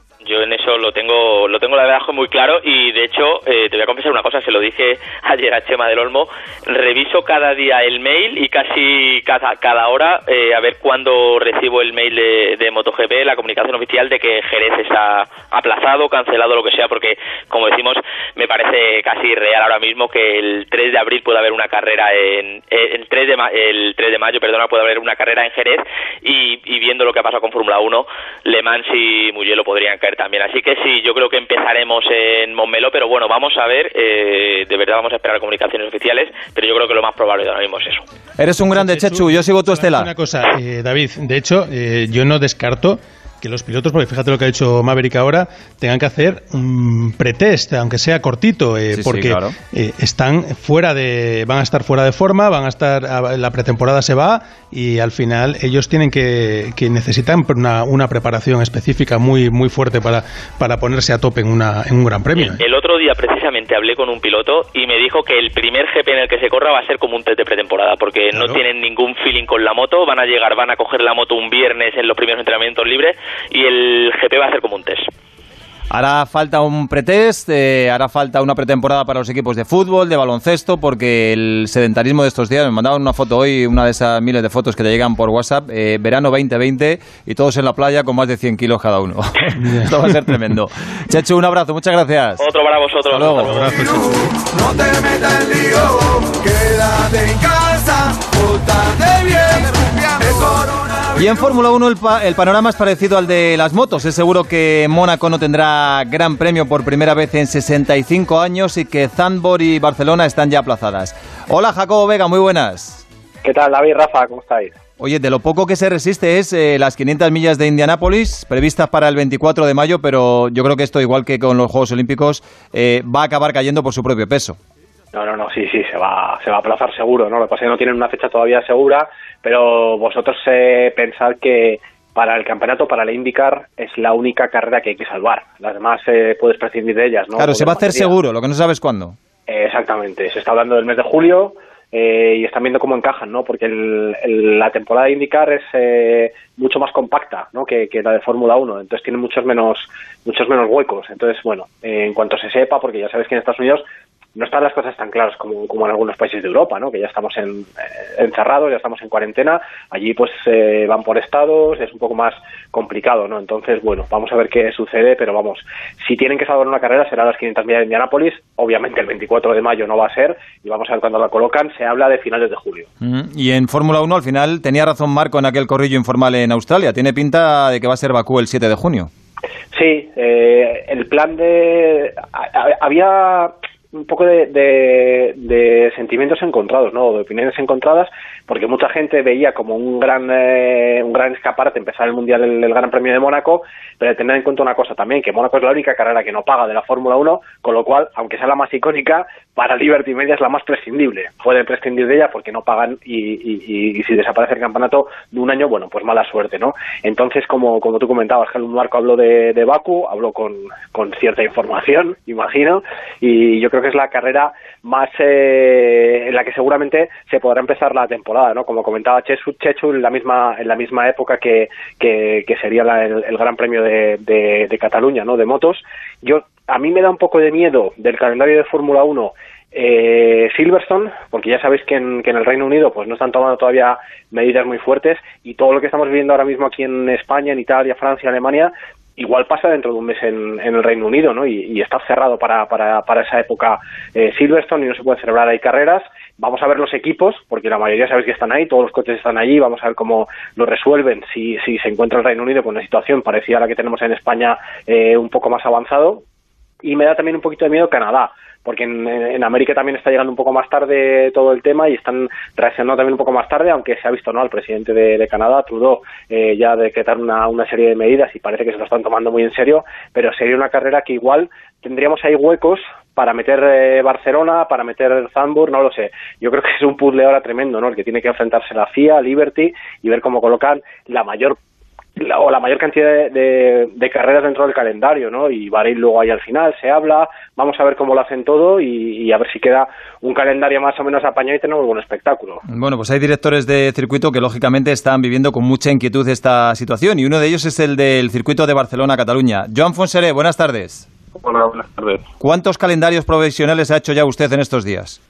lo tengo, lo tengo la verdad muy claro y de hecho eh, te voy a confesar una cosa, se lo dije ayer a Chema del Olmo, reviso cada día el mail y casi cada, cada hora eh, a ver cuándo recibo el mail de, de MotoGP, la comunicación oficial de que Jerez está aplazado, cancelado, lo que sea, porque como decimos, me parece casi real ahora mismo que el 3 de abril puede haber una carrera en, eh, el 3 de ma- el 3 de mayo, perdona, puede haber una carrera en Jerez y, y viendo lo que ha pasado con Fórmula 1, Le Mans y Mugello podrían caer también. Así que que sí, yo creo que empezaremos en Montmeló, pero bueno, vamos a ver, eh, de verdad vamos a esperar comunicaciones oficiales, pero yo creo que lo más probable ahora mismo es eso. Eres un grande, Chechu, yo sigo tu estela. Una cosa, eh, David, de hecho, eh, yo no descarto que los pilotos, porque fíjate lo que ha dicho Maverick ahora, tengan que hacer un pretest, aunque sea cortito, eh, Sí, sí, porque claro. eh, están fuera de, van a estar fuera de forma, van a estar, a- la pretemporada se va y al final ellos tienen que, que necesitan una, una preparación específica muy, muy fuerte para, para ponerse a tope en, una, en un gran premio. ¿eh? El otro día precisamente hablé con un piloto y me dijo que el primer GP en el que se corra va a ser como un test de pretemporada, porque no tienen ningún feeling con la moto, van a llegar, van a coger la moto un viernes en los primeros entrenamientos libres y el GP va a ser como un test. Hará falta un pretest, eh, hará falta una pretemporada para los equipos de fútbol, de baloncesto, porque el sedentarismo de estos días, me mandaban una foto hoy, una de esas miles de fotos que te llegan por WhatsApp, eh, verano 2020 y todos en la playa con más de 100 kilos cada uno. Esto va a ser tremendo. Chechu, un abrazo, muchas gracias. Otro para vosotros. Hasta luego. No te metas en lío, quédate en casa, bien. Y en Fórmula 1 el, pa- el panorama es parecido al de las motos. Es seguro que Mónaco no tendrá gran premio por primera vez en 65 años y que Zandvoort y Barcelona están ya aplazadas. Hola Jacobo Vega, muy buenas. ¿Qué tal, David, Rafa? ¿Cómo estáis? Oye, de lo poco que se resiste es eh, las 500 millas de Indianápolis, previstas para el 24 de mayo, pero yo creo que esto, igual que con los Juegos Olímpicos, eh, va a acabar cayendo por su propio peso. No, no, no, sí, sí, se va, se va a aplazar seguro, ¿no? Lo que pasa es que no tienen una fecha todavía segura, pero vosotros eh, pensad que para el campeonato, para la IndyCar, es la única carrera que hay que salvar. Las demás eh, puedes prescindir de ellas, ¿no? claro, se va a hacer materia. seguro, lo que no sabes cuándo. Eh, exactamente, se está hablando del mes de julio eh, y están viendo cómo encajan, ¿no? Porque el- el- la temporada de IndyCar es eh, mucho más compacta, ¿no? Que, que la de Fórmula 1, entonces tiene muchos menos muchos menos huecos. Entonces, bueno, eh, en cuanto se sepa, porque ya sabes que en Estados Unidos no están las cosas tan claras como, como en algunos países de Europa, ¿no? Que ya estamos en, eh, encerrados, ya estamos en cuarentena. Allí, pues, eh, van por estados, es un poco más complicado, ¿no? Entonces, bueno, vamos a ver qué sucede, pero vamos, si tienen que salvar una carrera será las 500 millas de Indianápolis. Obviamente el 24 de mayo no va a ser y vamos a ver cuándo la colocan. Se habla de finales de julio. Y en Fórmula 1, al final, tenía razón Marco en aquel corrillo informal en Australia. Tiene pinta de que va a ser Bakú el 7 de junio. Sí, eh, el plan de... había un poco de, de- de sentimientos encontrados, ¿no? De opiniones encontradas, porque mucha gente veía como un gran eh, un gran escaparate empezar el Mundial el, el Gran Premio de Mónaco, pero tener en cuenta una cosa también, que Mónaco es la única carrera que no paga de la Fórmula 1, con lo cual, aunque sea la más icónica, para Liberty Media es la más prescindible. Pueden prescindir de ella porque no pagan y, y- si desaparece el campeonato de un año, bueno, pues mala suerte, ¿no? Entonces, como, como tú comentabas, Helmut Marco habló de, de Baku, habló con, con cierta información, imagino, y yo creo que es la carrera más eh, en la que seguramente se podrá empezar la temporada, ¿no? Como comentaba Chechu, Chechu en la misma en la misma época que, que, sería la- el, Gran Premio de, de, de Cataluña, ¿no? De motos. Yo a mí me da un poco de miedo del calendario de Fórmula 1 eh, Silverstone, porque ya sabéis que en, que en el Reino Unido pues no están tomando todavía medidas muy fuertes y todo lo que estamos viviendo ahora mismo aquí en España, en Italia, Francia, Alemania, igual pasa dentro de un mes en, el Reino Unido, ¿no? Y, y está cerrado para, para, para esa época eh, Silverstone y no se puede celebrar ahí carreras. Vamos a ver los equipos, porque la mayoría sabéis que están ahí, todos los coches están allí, vamos a ver cómo lo resuelven si, si se encuentra el Reino Unido con una situación parecida a la que tenemos en España eh, un poco más avanzado. Y me da también un poquito de miedo Canadá, porque en, América también está llegando un poco más tarde todo el tema y están reaccionando también un poco más tarde, aunque se ha visto no al presidente de, Canadá, Trudeau, eh, ya decretar una, una serie de medidas y parece que se lo están tomando muy en serio, pero sería una carrera que igual tendríamos ahí huecos para meter eh, Barcelona, para meter Zandvoort, no lo sé. Yo creo que es un puzzle ahora tremendo, ¿no? El que tiene que enfrentarse la FIA, Liberty y ver cómo colocan la mayor la, o la mayor cantidad de, de- de carreras dentro del calendario, ¿no? Y Bahrein luego ahí al final se habla, vamos a ver cómo lo hacen todo y, y a ver si queda un calendario más o menos apañado y tenemos buen espectáculo. Bueno, pues hay directores de circuito que lógicamente están viviendo con mucha inquietud esta situación y uno de ellos es el del circuito de Barcelona-Cataluña. Joan Fonseré, buenas tardes. Hola, buenas tardes. ¿Cuántos calendarios provisionales ha hecho ya usted en estos días?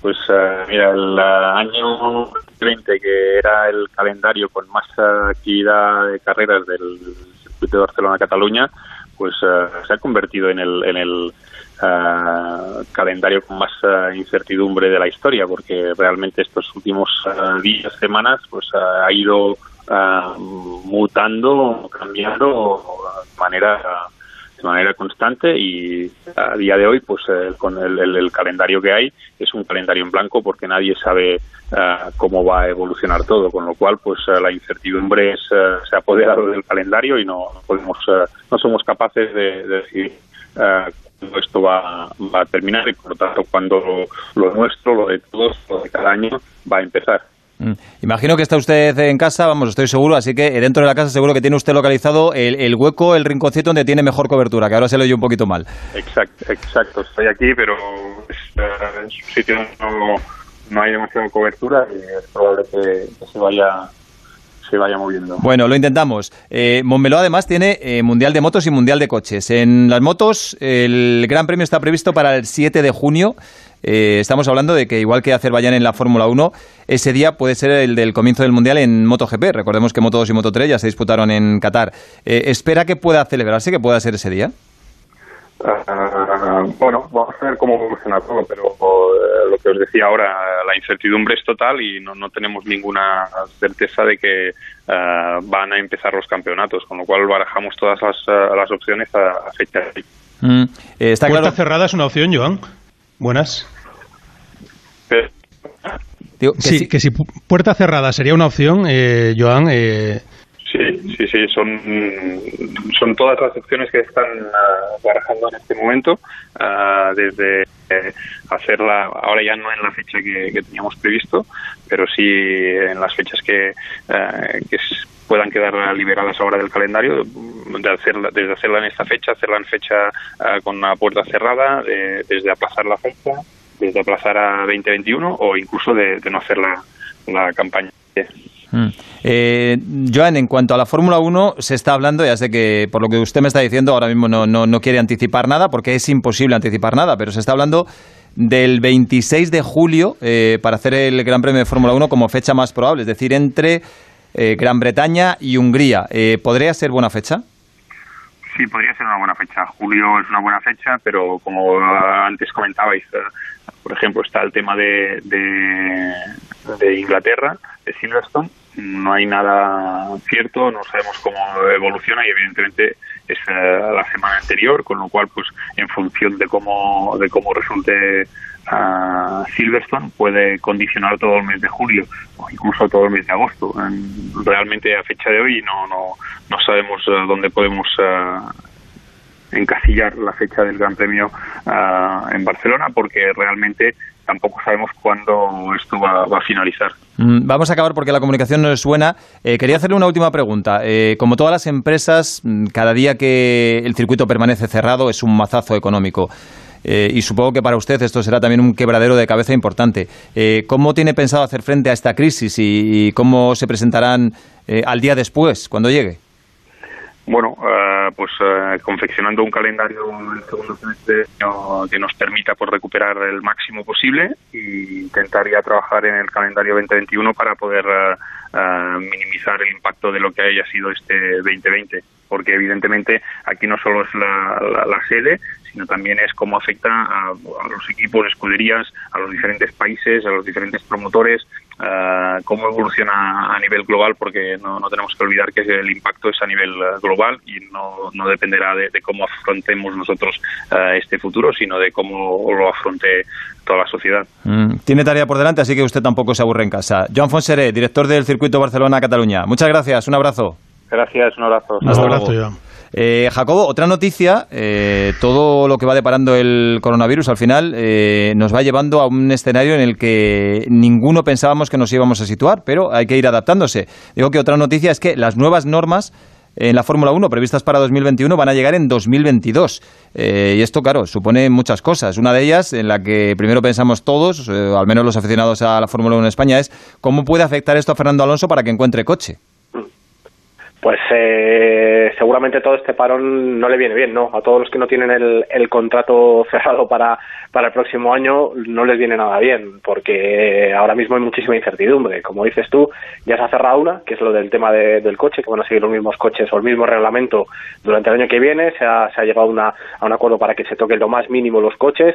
Pues eh, mira, el eh, año 20, que era el calendario con más actividad de carreras del circuito de Barcelona-Cataluña, pues eh, se ha convertido en el, eh, calendario con más incertidumbre de la historia, porque realmente estos últimos días, semanas, pues ha ido mutando, cambiando de manera de manera constante y a día de hoy, pues eh, con el, el- el calendario que hay es un calendario en blanco porque nadie sabe eh, cómo va a evolucionar todo, con lo cual, pues eh, la incertidumbre es, se ha apoderado del calendario y no podemos, no somos capaces de, de decir cuándo esto va, va a terminar y por lo tanto cuando lo, lo nuestro, lo de todos, lo de cada año va a empezar. Mm. Imagino que está usted en casa, vamos, estoy seguro, así que eh, dentro de la casa seguro que tiene usted localizado el, el hueco, el rinconcito donde tiene mejor cobertura, que ahora se lo oye un poquito mal. Exacto, exacto. Estoy aquí, pero es, eh, es un sitio no, no hay demasiada cobertura y es probable que, que se vaya se vaya moviendo. Bueno, lo intentamos. Eh, Montmeló además tiene eh, Mundial de Motos y Mundial de Coches. En las motos el Gran Premio está previsto para el 7 de junio. Eh, estamos hablando de que igual que Azerbaiyán en la Fórmula 1, ese día puede ser el del comienzo del Mundial en MotoGP. Recordemos que Moto 2 y Moto 3 ya se disputaron en Qatar. Eh, ¿Espera que pueda celebrarse, que pueda ser ese día? Ah, bueno, vamos a ver cómo evoluciona todo, pero eh, lo que os decía ahora, la incertidumbre es total y no, no tenemos ninguna certeza de que ah, van a empezar los campeonatos, con lo cual barajamos todas las, ah, las opciones a, a fecha de Mm, eh, está Puerta claro. cerrada es una opción, Joan. Buenas. Digo, que sí, sí. que si pu- puerta cerrada sería una opción, eh, Joan. eh, Sí, sí, sí, son, son todas las opciones que están ah, barajando en este momento, ah, desde eh, hacerla, ahora ya no en la fecha que, que teníamos previsto, pero sí en las fechas que, ah, que puedan quedar liberadas ahora del calendario, de hacerla, desde hacerla en esta fecha, hacerla en fecha con una puerta cerrada, de- desde aplazar la fecha, desde aplazar a 2021 o incluso de, de no hacer la, la campaña. Mm. Eh, Joan, en cuanto a la Fórmula 1, se está hablando, ya sé que por lo que usted me está diciendo, ahora mismo no, no, no quiere anticipar nada, porque es imposible anticipar nada, pero se está hablando del 26 de julio eh, para hacer el Gran Premio de Fórmula 1 como fecha más probable, es decir, entre eh, Gran Bretaña y Hungría. Eh, ¿Podría ser buena fecha? Sí, podría ser una buena fecha. Julio es una buena fecha, pero como antes comentabais, por ejemplo, está el tema de, de, Inglaterra, de Silverstone. No hay nada cierto, no sabemos cómo evoluciona y evidentemente es ah, la semana anterior, con lo cual, pues, en función de cómo de cómo resulte ah, Silverstone, puede condicionar todo el mes de julio o incluso todo el mes de agosto. En- Realmente a fecha de hoy no no, no sabemos ah, dónde podemos ah, encasillar la fecha del Gran Premio ah, en Barcelona porque realmente tampoco sabemos cuándo esto va, a finalizar. Mm, Vamos a acabar porque la comunicación no es buena. Eh, quería hacerle una última pregunta. Eh, como todas las empresas, mm, cada día que el circuito permanece cerrado es un mazazo económico. Eh, y supongo que para usted esto será también un quebradero de cabeza importante. ¿Cómo tiene pensado hacer frente a esta crisis y, cómo se presentarán al día después, cuando llegue? Bueno, eh, pues eh, confeccionando un calendario el segundo semestre no- que nos permita pues, recuperar el máximo posible y intentar ya trabajar en el calendario 2021 para poder eh, eh, minimizar el impacto de lo que haya sido este 2020. Porque evidentemente aquí no solo es la, sede, sino también es cómo afecta a los equipos, escuderías, a los diferentes países, a los diferentes promotores, eh, cómo evoluciona a nivel global, porque no, no tenemos que olvidar que el impacto es a nivel eh, global y no, no dependerá de, de cómo afrontemos nosotros eh, este futuro, sino de cómo lo afronte toda la sociedad. Mm, Tiene tarea por delante, así que usted tampoco se aburre en casa. Joan Fonseré, director del Circuito Barcelona-Cataluña. Muchas gracias, un abrazo. Gracias, un abrazo. Hasta luego. Eh, Jacobo, otra noticia, eh, todo lo que va deparando el coronavirus al final eh, nos va llevando a un escenario en el que ninguno pensábamos que nos íbamos a situar, pero hay que ir adaptándose. Digo que otra noticia es que las nuevas normas en la Fórmula 1 previstas para 2021 van a llegar en 2022. Eh, y esto, claro, supone muchas cosas. Una de ellas, en la que primero pensamos todos, eh, al menos los aficionados a la Fórmula 1 en España, es cómo puede afectar esto a Fernando Alonso para que encuentre coche. Pues eh, seguramente todo este parón no le viene bien, ¿no? A todos los que no tienen el, el contrato cerrado para, para el próximo año no les viene nada bien, porque ahora mismo hay muchísima incertidumbre. Como dices tú, ya se ha cerrado una, que es lo del tema de- del coche, que van a seguir los mismos coches o el mismo reglamento durante el año que viene. Se ha, se ha llegado una- a un acuerdo para que se toquen lo más mínimo los coches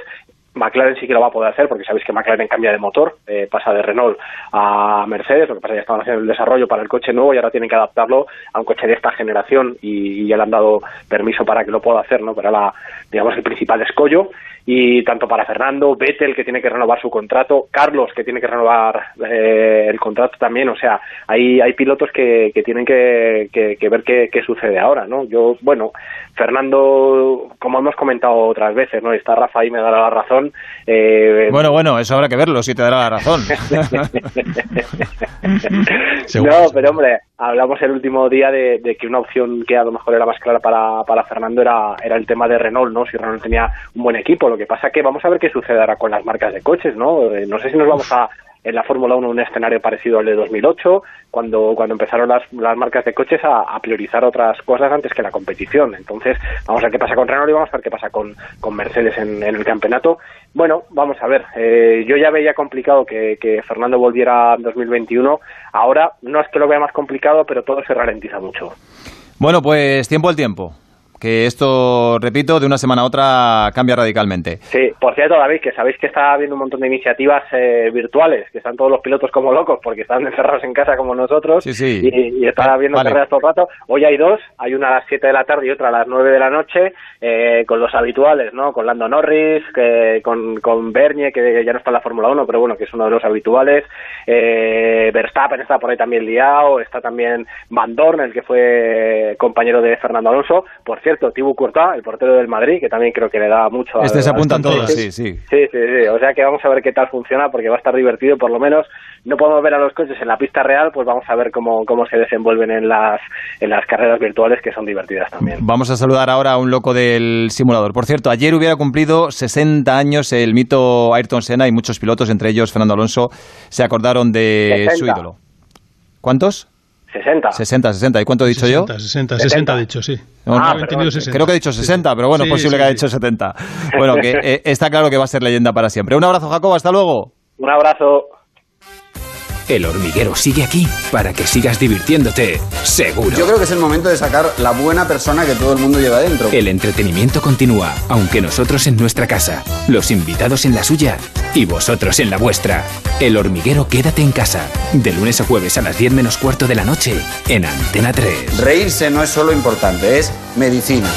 McLaren sí que lo va a poder hacer porque sabéis que McLaren cambia de motor, eh, pasa de Renault a Mercedes, lo que pasa es que estaban haciendo el desarrollo para el coche nuevo y ahora tienen que adaptarlo a un coche de esta generación y, ya le han dado permiso para que lo pueda hacer, ¿no? Pero la, digamos, el principal escollo y tanto para Fernando, Vettel que tiene que renovar su contrato, Carlos que tiene que renovar eh, el contrato también, o sea, hay, hay pilotos que, que tienen que, que, ver qué, qué, sucede ahora, ¿no? Yo, bueno, Fernando, como hemos comentado otras veces, ¿no? Está Rafa ahí me dará la razón. Eh, bueno, bueno, eso habrá que verlo, si te dará la razón. no, pero hombre, hablamos el último día de, que una opción que a lo mejor era más clara para, para Fernando era, era el tema de Renault, ¿no? Si Renault tenía un buen equipo, lo que pasa que vamos a ver qué sucederá con las marcas de coches, ¿no? Eh, no sé si nos vamos a en la Fórmula 1 un escenario parecido al de 2008, cuando, cuando empezaron las, las marcas de coches a, priorizar otras cosas antes que la competición. Entonces, vamos a ver qué pasa con Renault y vamos a ver qué pasa con, con Mercedes en, el campeonato. Bueno, vamos a ver. Eh, yo ya veía complicado que, que Fernando volviera en 2021. Ahora no es que lo vea más complicado, pero todo se ralentiza mucho. Bueno, pues tiempo al tiempo que esto, repito, de una semana a otra cambia radicalmente. Sí, por cierto, David, que sabéis que está habiendo un montón de iniciativas eh, virtuales, que están todos los pilotos como locos porque están encerrados en casa como nosotros sí, sí. Y, y, están ah, viendo carreras todo el rato. Hoy hay dos, hay una a las 7 de la tarde y otra a las 9 de la noche, eh, con los habituales, ¿no? Con Lando Norris, que, con, con Bernie, que ya no está en la Fórmula 1, pero bueno, que es uno de los habituales. Eh, Verstappen está por ahí también liado, está también Van Dorn, el que fue compañero de Fernando Alonso. Por cierto, cierto, Thibaut Courtois, el portero del Madrid, que también creo que le da mucho Este se apunta todos, sí, sí. Sí, sí, sí. O sea que vamos a ver qué tal funciona, porque va a estar divertido, por lo menos. No podemos ver a los coches en la pista real, pues vamos a ver cómo, cómo se desenvuelven en las, en las carreras virtuales, que son divertidas también. Vamos a saludar ahora a un loco del simulador. Por cierto, ayer hubiera cumplido 60 años el mito Ayrton Senna y muchos pilotos, entre ellos Fernando Alonso, se acordaron de su ídolo. ¿Cuántos? 60. 60, 60. ¿Y cuánto he dicho 60, yo? 60, 60 he dicho, sí. ah, Creo que he dicho 60, pero bueno, es posible que haya dicho 70. Bueno, que eh, está claro que va a ser leyenda para siempre. Un abrazo, Jacobo, hasta luego. Un abrazo. El hormiguero sigue aquí para que sigas divirtiéndote, seguro. Yo creo que es el momento de sacar la buena persona que todo el mundo lleva dentro. El entretenimiento continúa, aunque nosotros en nuestra casa, los invitados en la suya y vosotros en la vuestra. El hormiguero quédate en casa, de lunes a jueves a las 10 menos cuarto de la noche, en Antena 3. Reírse no es solo importante, es medicina.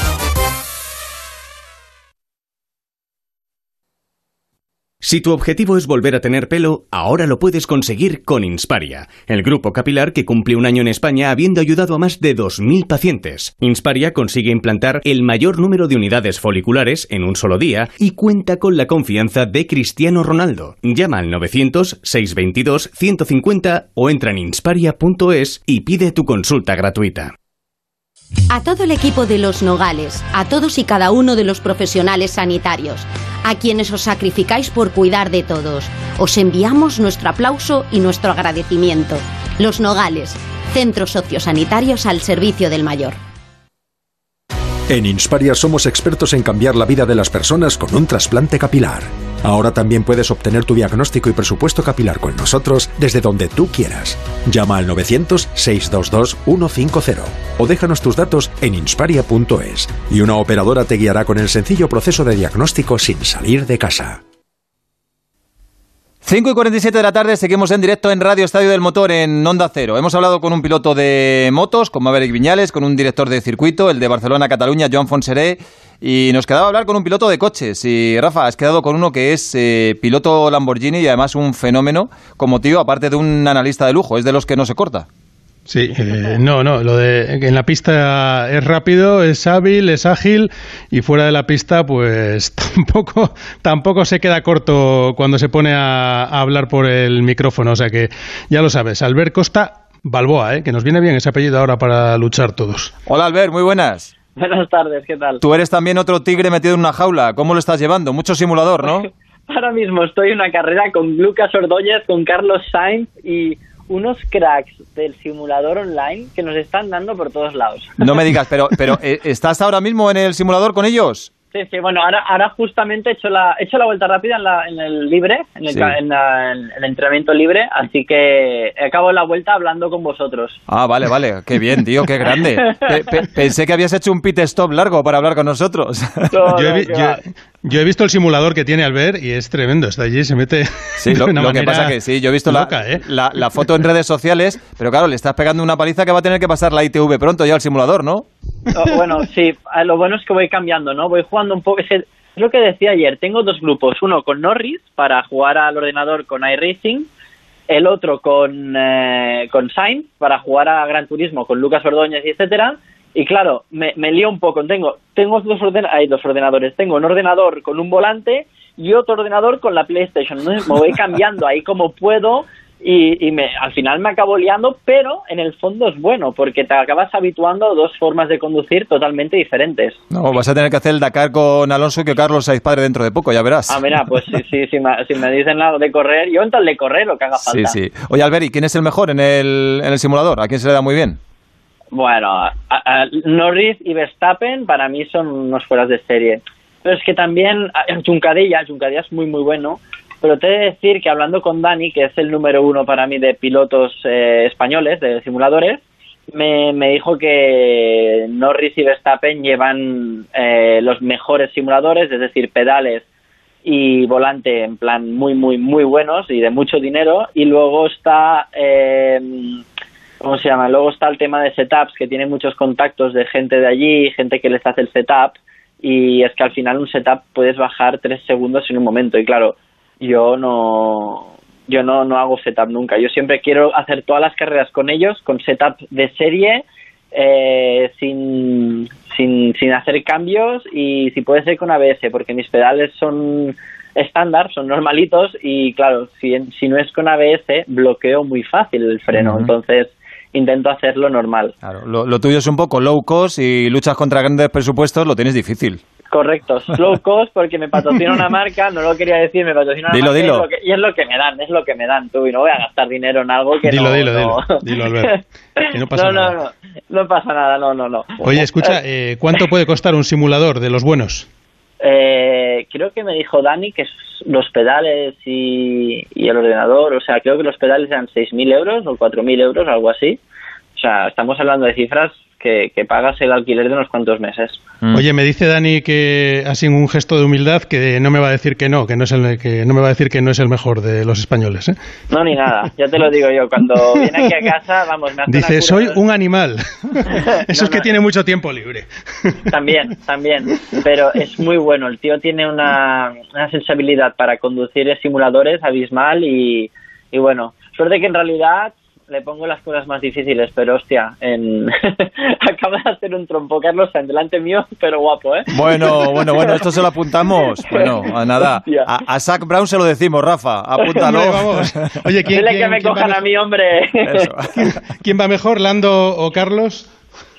Si tu objetivo es volver a tener pelo, ahora lo puedes conseguir con Insparia, el grupo capilar que cumple un año en España habiendo ayudado a más de 2.000 pacientes. Insparia consigue implantar el mayor número de unidades foliculares en un solo día y cuenta con la confianza de Cristiano Ronaldo. Llama al 900-622-150 o entra en insparia.es y pide tu consulta gratuita. A todo el equipo de Los Nogales, a todos y cada uno de los profesionales sanitarios, a quienes os sacrificáis por cuidar de todos, os enviamos nuestro aplauso y nuestro agradecimiento. Los Nogales, centros sociosanitarios al servicio del mayor. En Insparia somos expertos en cambiar la vida de las personas con un trasplante capilar. Ahora también puedes obtener tu diagnóstico y presupuesto capilar con nosotros desde donde tú quieras. Llama al 900-622-150 o déjanos tus datos en insparia.es y una operadora te guiará con el sencillo proceso de diagnóstico sin salir de casa. 5 y 47 de la tarde, seguimos en directo en Radio Estadio del Motor en Onda Cero. Hemos hablado con un piloto de motos, con Maverick Viñales, con un director de circuito, el de Barcelona-Cataluña, Joan Fonseré, y nos quedaba hablar con un piloto de coches. Y Rafa, has quedado con uno que es eh, piloto Lamborghini y además un fenómeno como tío, aparte de un analista de lujo, es de los que no se corta. Sí, eh, no, no, lo de en la pista es rápido, es hábil, es ágil y fuera de la pista pues tampoco tampoco se queda corto cuando se pone a, hablar por el micrófono, o sea que ya lo sabes, Albert Costa Balboa, ¿eh? que nos viene bien ese apellido ahora para luchar todos. Hola Albert, muy buenas. Buenas tardes, ¿qué tal? Tú eres también otro tigre metido en una jaula, ¿cómo lo estás llevando? Mucho simulador, ¿no? ahora mismo estoy en una carrera con Lucas Ordóñez, con Carlos Sainz y unos cracks del simulador online que nos están dando por todos lados. No me digas, pero, pero eh, ¿estás ahora mismo en el simulador con ellos? Sí, sí, bueno, ahora, ahora justamente he hecho la, he hecho la vuelta rápida en, la, en el libre, en el, en, el, entrenamiento libre, así que acabo la vuelta hablando con vosotros. Ah, vale, vale, qué bien, tío, qué grande. pensé que habías hecho un pit stop largo para hablar con nosotros. yo, Yo he visto el simulador que tiene Albert y es tremendo. Está allí, se mete. Sí, de lo, una lo que pasa que sí, yo he visto la, ¿eh? la, la foto en redes sociales, pero claro, le estás pegando una paliza que va a tener que pasar la ITV pronto ya al simulador, ¿no? Oh, bueno, sí, a lo bueno es que voy cambiando, ¿no? Voy jugando un poco. Es, el- es lo que decía ayer. Tengo dos grupos. Uno con Norris para jugar al ordenador con iRacing. El otro con, eh, con Sainz para jugar a Gran Turismo con Lucas Ordóñez y etcétera. Y claro, me, me lío un poco. Tengo, tengo dos, orden- hay dos ordenadores. Tengo un ordenador con un volante y otro ordenador con la PlayStation. Entonces me voy cambiando ahí como puedo y, y me, al final me acabo liando, pero en el fondo es bueno porque te acabas habituando a dos formas de conducir totalmente diferentes. No, vas a tener que hacer el Dakar con Alonso y que Carlos seáis padre dentro de poco, ya verás. Ah, mira, pues sí, sí, si, me, si me dicen algo de correr, yo en tal de correr lo que haga Sí, falta. sí. Oye, Alberi, ¿quién es el mejor en el, en el simulador? ¿A quién se le da muy bien? Bueno, a- Norris y Verstappen para mí son unos fueras de serie. Pero es que también Juncadilla, Juncadilla es muy muy bueno, pero te he de decir que hablando con Dani, que es el número uno para mí de pilotos eh, españoles, de simuladores, me, me dijo que Norris y Verstappen llevan eh, los mejores simuladores, es decir, pedales y volante en plan muy muy muy buenos y de mucho dinero y luego está eh, ¿cómo se llama? Luego está el tema de setups que tiene muchos contactos de gente de allí, gente que les hace el setup y es que al final un setup puedes bajar tres segundos en un momento. Y claro yo no yo no, no hago setup nunca. Yo siempre quiero hacer todas las carreras con ellos con setup de serie eh, sin, sin, sin hacer cambios. Y si puede ser con ABS, porque mis pedales son estándar, son normalitos. Y claro, si, si no es con ABS, bloqueo muy fácil el freno, entonces intento hacerlo normal. Claro, lo, lo tuyo es un poco low cost y luchas contra grandes presupuestos, lo tienes difícil. Correcto, slow cost porque me patrocina una marca, no lo quería decir, me patrocina una Dilo, marca y dilo. es lo que- y es lo que me dan, es lo que me dan tú y no voy a gastar dinero en algo que Dilo, no... dilo, no... dilo, dilo, Albert, que no pasa no, nada. no, no, no pasa nada, no, no, no. Oye, escucha, eh, ¿cuánto puede costar un simulador de los buenos? Eh, creo que me dijo Dani que los pedales y, y el ordenador, o sea, creo que los pedales eran 6.000 euros o 4.000 euros, algo así. O sea, estamos hablando de cifras que, que pagas el alquiler de unos cuantos meses. Oye, me dice Dani que así un gesto de humildad que no me va a decir que no, que no es el que no me va a decir que no es el mejor de los españoles, ¿eh? No, ni nada, ya te lo digo yo. Cuando viene aquí a casa, vamos, me hace Dice, una soy un animal. Eso es que tiene mucho tiempo libre. También, también. Pero es muy bueno. El tío tiene una, una sensibilidad para conducir simuladores abismal y, y bueno, suerte que en realidad le pongo las cosas más difíciles, pero hostia, en... acaba de hacer un trompo Carlos en delante mío, pero guapo, ¿eh? Bueno, bueno, bueno, esto se lo apuntamos. Bueno, a nada. A, a Zach Brown se lo decimos, Rafa. Apúntalo. Hombre, vamos. Oye, ¿quién, Dile quién- que me quién cojan a mí, hombre. ¿Quién va mejor, Lando o Carlos?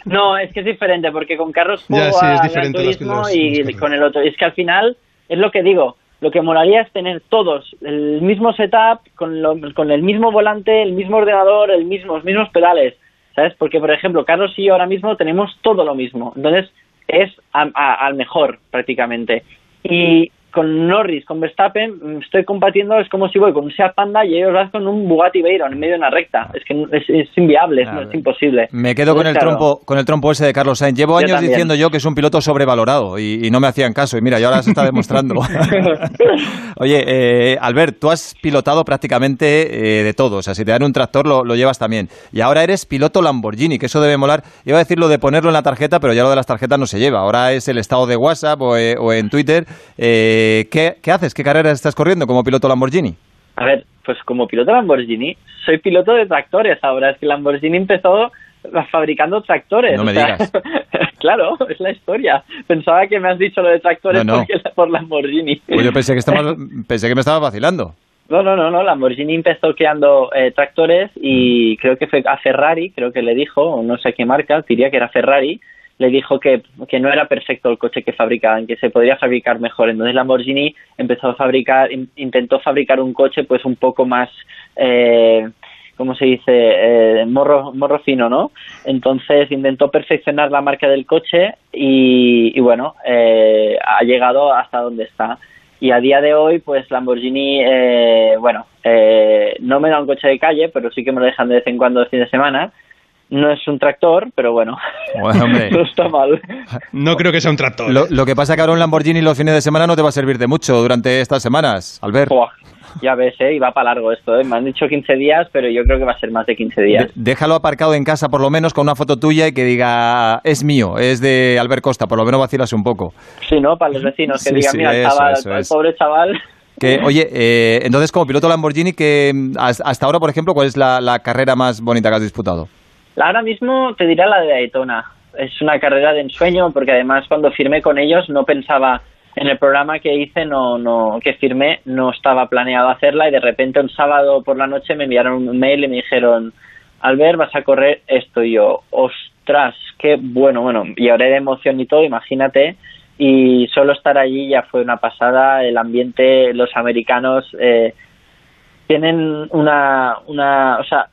No, es que es diferente, porque con Carlos Ya, juego sí, es a diferente los- Turismo los- y con el otro. Es que al final, es lo que digo, lo que molaría es tener todos el mismo setup, con, lo- con el mismo volante, el mismo ordenador, el mismo, los mismos pedales, ¿sabes? Porque, por ejemplo, Carlos y yo ahora mismo tenemos todo lo mismo. Entonces, es al mejor, prácticamente. Y con Norris, con Verstappen, estoy combatiendo, es como si voy con un Seat Panda y ellos van con un Bugatti Veyron en medio de una recta. Es que es, es inviable, es- es imposible. Me quedo con el claro, trompo, con el trompo ese de Carlos Sainz. Llevo años diciendo yo que es un piloto sobrevalorado y, y no me hacían caso. Y mira, y ahora se está demostrando. Oye, eh, Albert, tú has pilotado prácticamente eh, de todo. O sea, si te dan un tractor lo, lo llevas también. Y ahora eres piloto Lamborghini, que eso debe molar. Iba a decir lo de ponerlo en la tarjeta, pero ya lo de las tarjetas no se lleva. Ahora es el estado de WhatsApp o, eh, o en Twitter. Eh, ¿qué, qué haces? ¿Qué carreras estás corriendo como piloto Lamborghini? A ver, pues como piloto Lamborghini, soy piloto de tractores ahora. Es que Lamborghini empezó fabricando tractores. No me o sea, digas. claro, es la historia. Pensaba que me has dicho lo de tractores No, no. por Lamborghini. Pues yo pensé que, estaba- pensé que me estaba vacilando. No, no, no, no. Lamborghini empezó creando eh, tractores y creo que fue a Ferrari, creo que le dijo, o no sé qué marca, diría que era Ferrari, le dijo que, que no era perfecto el coche que fabricaban, que se podría fabricar mejor. Entonces Lamborghini empezó a fabricar, in- intentó fabricar un coche pues un poco más, eh, ¿cómo se dice? Eh, morro, morro fino, ¿no? Entonces intentó perfeccionar la marca del coche y, y bueno, eh, ha llegado hasta donde está. Y a día de hoy, pues Lamborghini, eh, bueno, eh, no me da un coche de calle, pero sí que me lo dejan de vez en cuando de fin de semana. No es un tractor, pero bueno, Bueno, hombre. no está mal. No creo que sea un tractor. Lo, lo que pasa es que ahora un Lamborghini los fines de semana no te va a servir de mucho durante estas semanas, Albert. Ya ves, ¿eh? Y va para largo esto, ¿eh? Me han dicho 15 días, pero yo creo que va a ser más de 15 días. De- déjalo aparcado en casa por lo menos con una foto tuya y que diga es mío, es de Albert Costa, por lo menos vacilas un poco. Sí, ¿no? Para los vecinos, que Sí, digan, sí, mira, eso, chaval, eso el es. pobre chaval... Que, oye, eh, entonces como piloto Lamborghini, que has- hasta ahora, por ejemplo, ¿cuál es la, la carrera más bonita que has disputado? Ahora mismo te diré la de Daytona. Es una carrera de ensueño porque además cuando firmé con ellos no pensaba en el programa que hice, no, no, que firmé, no estaba planeado hacerla y de repente un sábado por la noche me enviaron un mail y me dijeron, Albert, vas a correr esto y yo, ostras, qué bueno, bueno, lloré de emoción y todo, imagínate, y solo estar allí ya fue una pasada, el ambiente, los americanos eh, tienen una, una, o sea,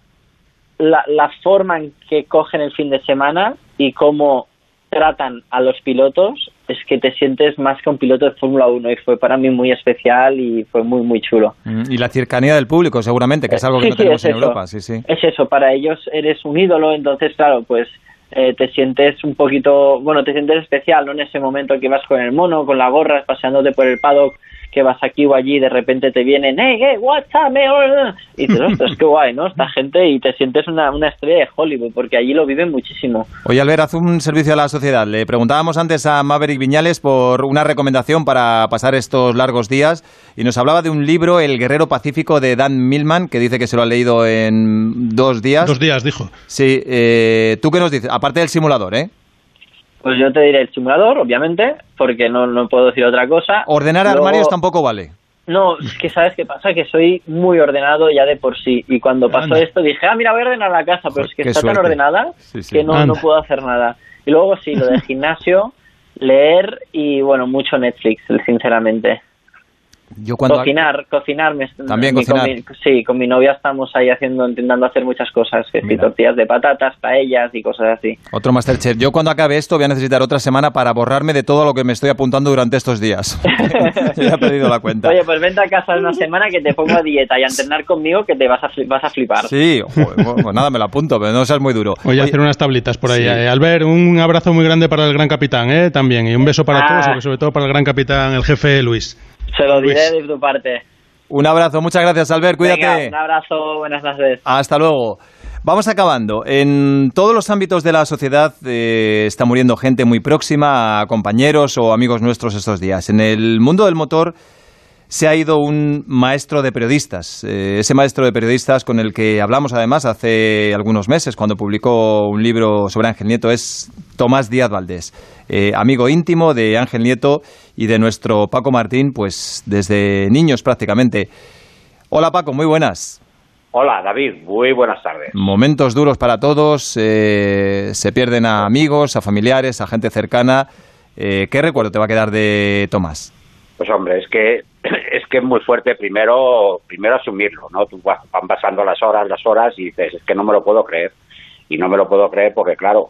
la, la forma en que cogen el fin de semana y cómo tratan a los pilotos es que te sientes más que un piloto de Fórmula 1 y fue para mí muy especial y fue muy muy chulo. Mm, Y la cercanía del público, seguramente, que es algo que Sí, no tenemos en eso. Europa. Sí, sí. Es eso, para ellos eres un ídolo, entonces claro, pues eh, te sientes un poquito, bueno, te sientes especial, ¿no? En ese momento que vas con el mono, con la gorra, paseándote por el paddock, que vas aquí o allí, y de repente te vienen, hey, hey, what's up, man?" Y dices, ostras, qué guay, ¿no? Esta gente y te sientes una, una estrella de Hollywood, porque allí lo viven muchísimo. Oye, Albert, haz un servicio a la sociedad. Le preguntábamos antes a Maverick Viñales por una recomendación para pasar estos largos días y nos hablaba de un libro, El Guerrero Pacífico, de Dan Millman, que dice que se lo ha leído en dos días. Dos días, dijo. Sí, eh, ¿tú qué nos dices? Aparte del simulador, ¿eh? Pues yo te diré el simulador, obviamente, porque no, no puedo decir otra cosa. Ordenar Luego- armarios tampoco vale. No, es que sabes qué pasa, que soy muy ordenado ya de por sí. Y cuando pasó Anda. esto dije, ah, mira, voy a ordenar la casa, pero es que está suerte. tan ordenada Sí, sí. que no, no puedo hacer nada. Y luego sí, lo del gimnasio, leer y bueno, mucho Netflix, sinceramente. Yo cuando cocinar, cocinar. me- También mi- con cocinar. mi- sí, con mi novia estamos ahí haciendo, intentando hacer muchas cosas, que sí, Mira. tortillas de patatas, paellas y cosas así. Otro Masterchef. Yo cuando acabe esto voy a necesitar otra semana para borrarme de todo lo que me estoy apuntando durante estos días. Ya he perdido la cuenta. Oye, pues vente a casa una semana que te pongo a dieta y a entrenar conmigo que te vas a, vas a flipar. Sí, joder, bueno, pues nada, me lo apunto, pero no seas muy duro. Voy a hacer unas tablitas por ahí. Sí. Eh, Albert, un abrazo muy grande para el gran capitán, ¿eh? También. Y un beso para Ah. todos, sobre todo para el gran capitán, el jefe Luis. Se lo diré Luis. de tu parte. Un abrazo, muchas gracias, Albert, cuídate. Venga, un abrazo, buenas noches. Hasta luego. Vamos acabando. En todos los ámbitos de la sociedad eh, está muriendo gente muy próxima a compañeros o amigos nuestros estos días. En el mundo del motor se ha ido un maestro de periodistas. Eh, ese maestro de periodistas con el que hablamos además hace algunos meses cuando publicó un libro sobre Ángel Nieto es Tomás Díaz Valdés, eh, amigo íntimo de Ángel Nieto y de nuestro Paco Martín, pues desde niños prácticamente. Hola Paco, muy buenas. Hola David, muy buenas tardes. Momentos duros para todos, eh, se pierden a amigos, a familiares, a gente cercana. Eh, ¿Qué recuerdo te va a quedar de Tomás? Pues hombre, es que es que es muy fuerte primero primero asumirlo, ¿no? Tú vas- van pasando las horas, las horas y dices, es que no me lo puedo creer. Y no me lo puedo creer porque claro,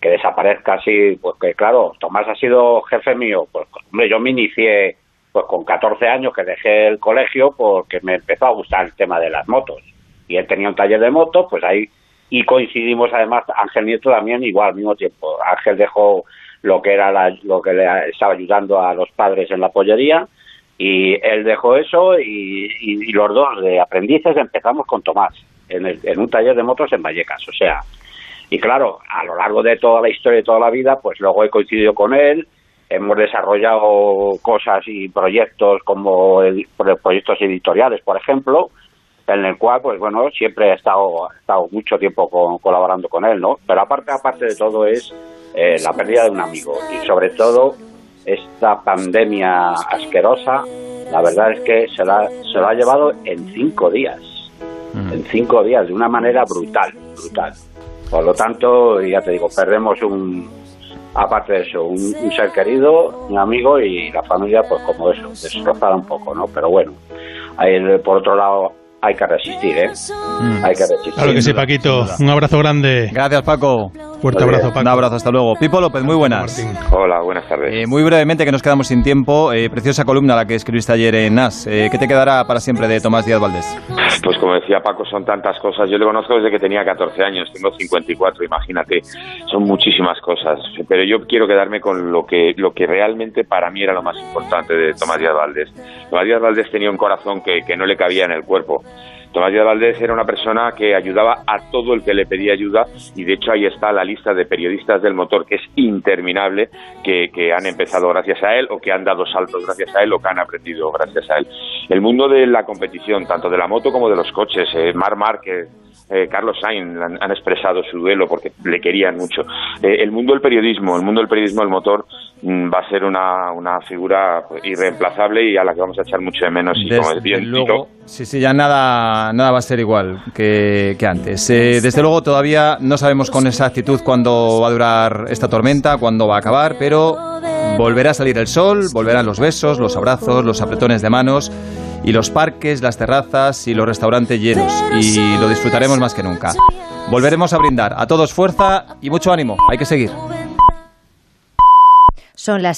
que desaparezca así, porque claro, Tomás ha sido jefe mío, pues hombre, yo me inicié pues con 14 años que dejé el colegio porque me empezó a gustar el tema de las motos. Y él tenía un taller de motos, pues ahí y coincidimos además Ángel Nieto también igual al mismo tiempo. Ángel dejó lo que era la- lo que le estaba ayudando a los padres en la pollería y él dejó eso y, y- y los dos de aprendices empezamos con Tomás en, el- en un taller de motos en Vallecas, o sea, y claro, a lo largo de toda la historia y toda la vida, pues luego he coincidido con él, hemos desarrollado cosas y proyectos como el- proyectos editoriales, por ejemplo, en el cual, pues bueno, siempre he estado, he estado mucho tiempo con- colaborando con él, ¿no? Pero aparte, aparte de todo es eh, la pérdida de un amigo y sobre todo esta pandemia asquerosa, la verdad es que se la, se lo ha llevado en cinco días, en cinco días, de una manera brutal, brutal. Por lo tanto, ya te digo, perdemos un, aparte de eso, un, un ser querido, un amigo y la familia, pues como eso, destrozada un poco, ¿no? Pero bueno, por otro lado, hay que resistir, ¿eh? Hay que resistir. Claro que sí, Paquito. Un abrazo grande. Gracias, Paco. Fuerte abrazo, Paco. Un abrazo, hasta luego. Pipo López, muy buenas. Hola, buenas tardes. Eh, muy brevemente, que nos quedamos sin tiempo, eh, preciosa columna la que escribiste ayer en NAS. Eh, ¿Qué te quedará para siempre de Tomás Díaz Valdés? Pues como decía Paco, son tantas cosas. Yo le conozco desde que tenía 14 años, tengo 54, imagínate, son muchísimas cosas. Pero yo quiero quedarme con lo que, lo que realmente para mí era lo más importante de Tomás Díaz Valdés. Tomás Díaz Valdés tenía un corazón que, que no le cabía en el cuerpo. Tomás Díaz Valdés era una persona que ayudaba a todo el que le pedía ayuda y de hecho ahí está la lista de periodistas del motor que es interminable que, que han empezado gracias a él o que han dado saltos gracias a él o que han aprendido gracias a él. El mundo de la competición, tanto de la moto como de los coches, eh, Mar Márquez, eh, Carlos Sainz han, han expresado su duelo porque le querían mucho. Eh, el mundo del periodismo, el mundo del periodismo del motor mm, va a ser una, una figura pues, irreemplazable y a la que vamos a echar mucho de menos. Y como bien luego, sí, sí, ya nada, va a ser igual que, que antes. Eh, desde luego todavía no sabemos con exactitud cuándo va a durar esta tormenta, cuándo va a acabar, pero volverá a salir el sol, volverán los besos, los abrazos, los apretones de manos y los parques, las terrazas y los restaurantes llenos y lo disfrutaremos más que nunca. Volveremos a brindar. A todos fuerza y mucho ánimo. Hay que seguir. Son las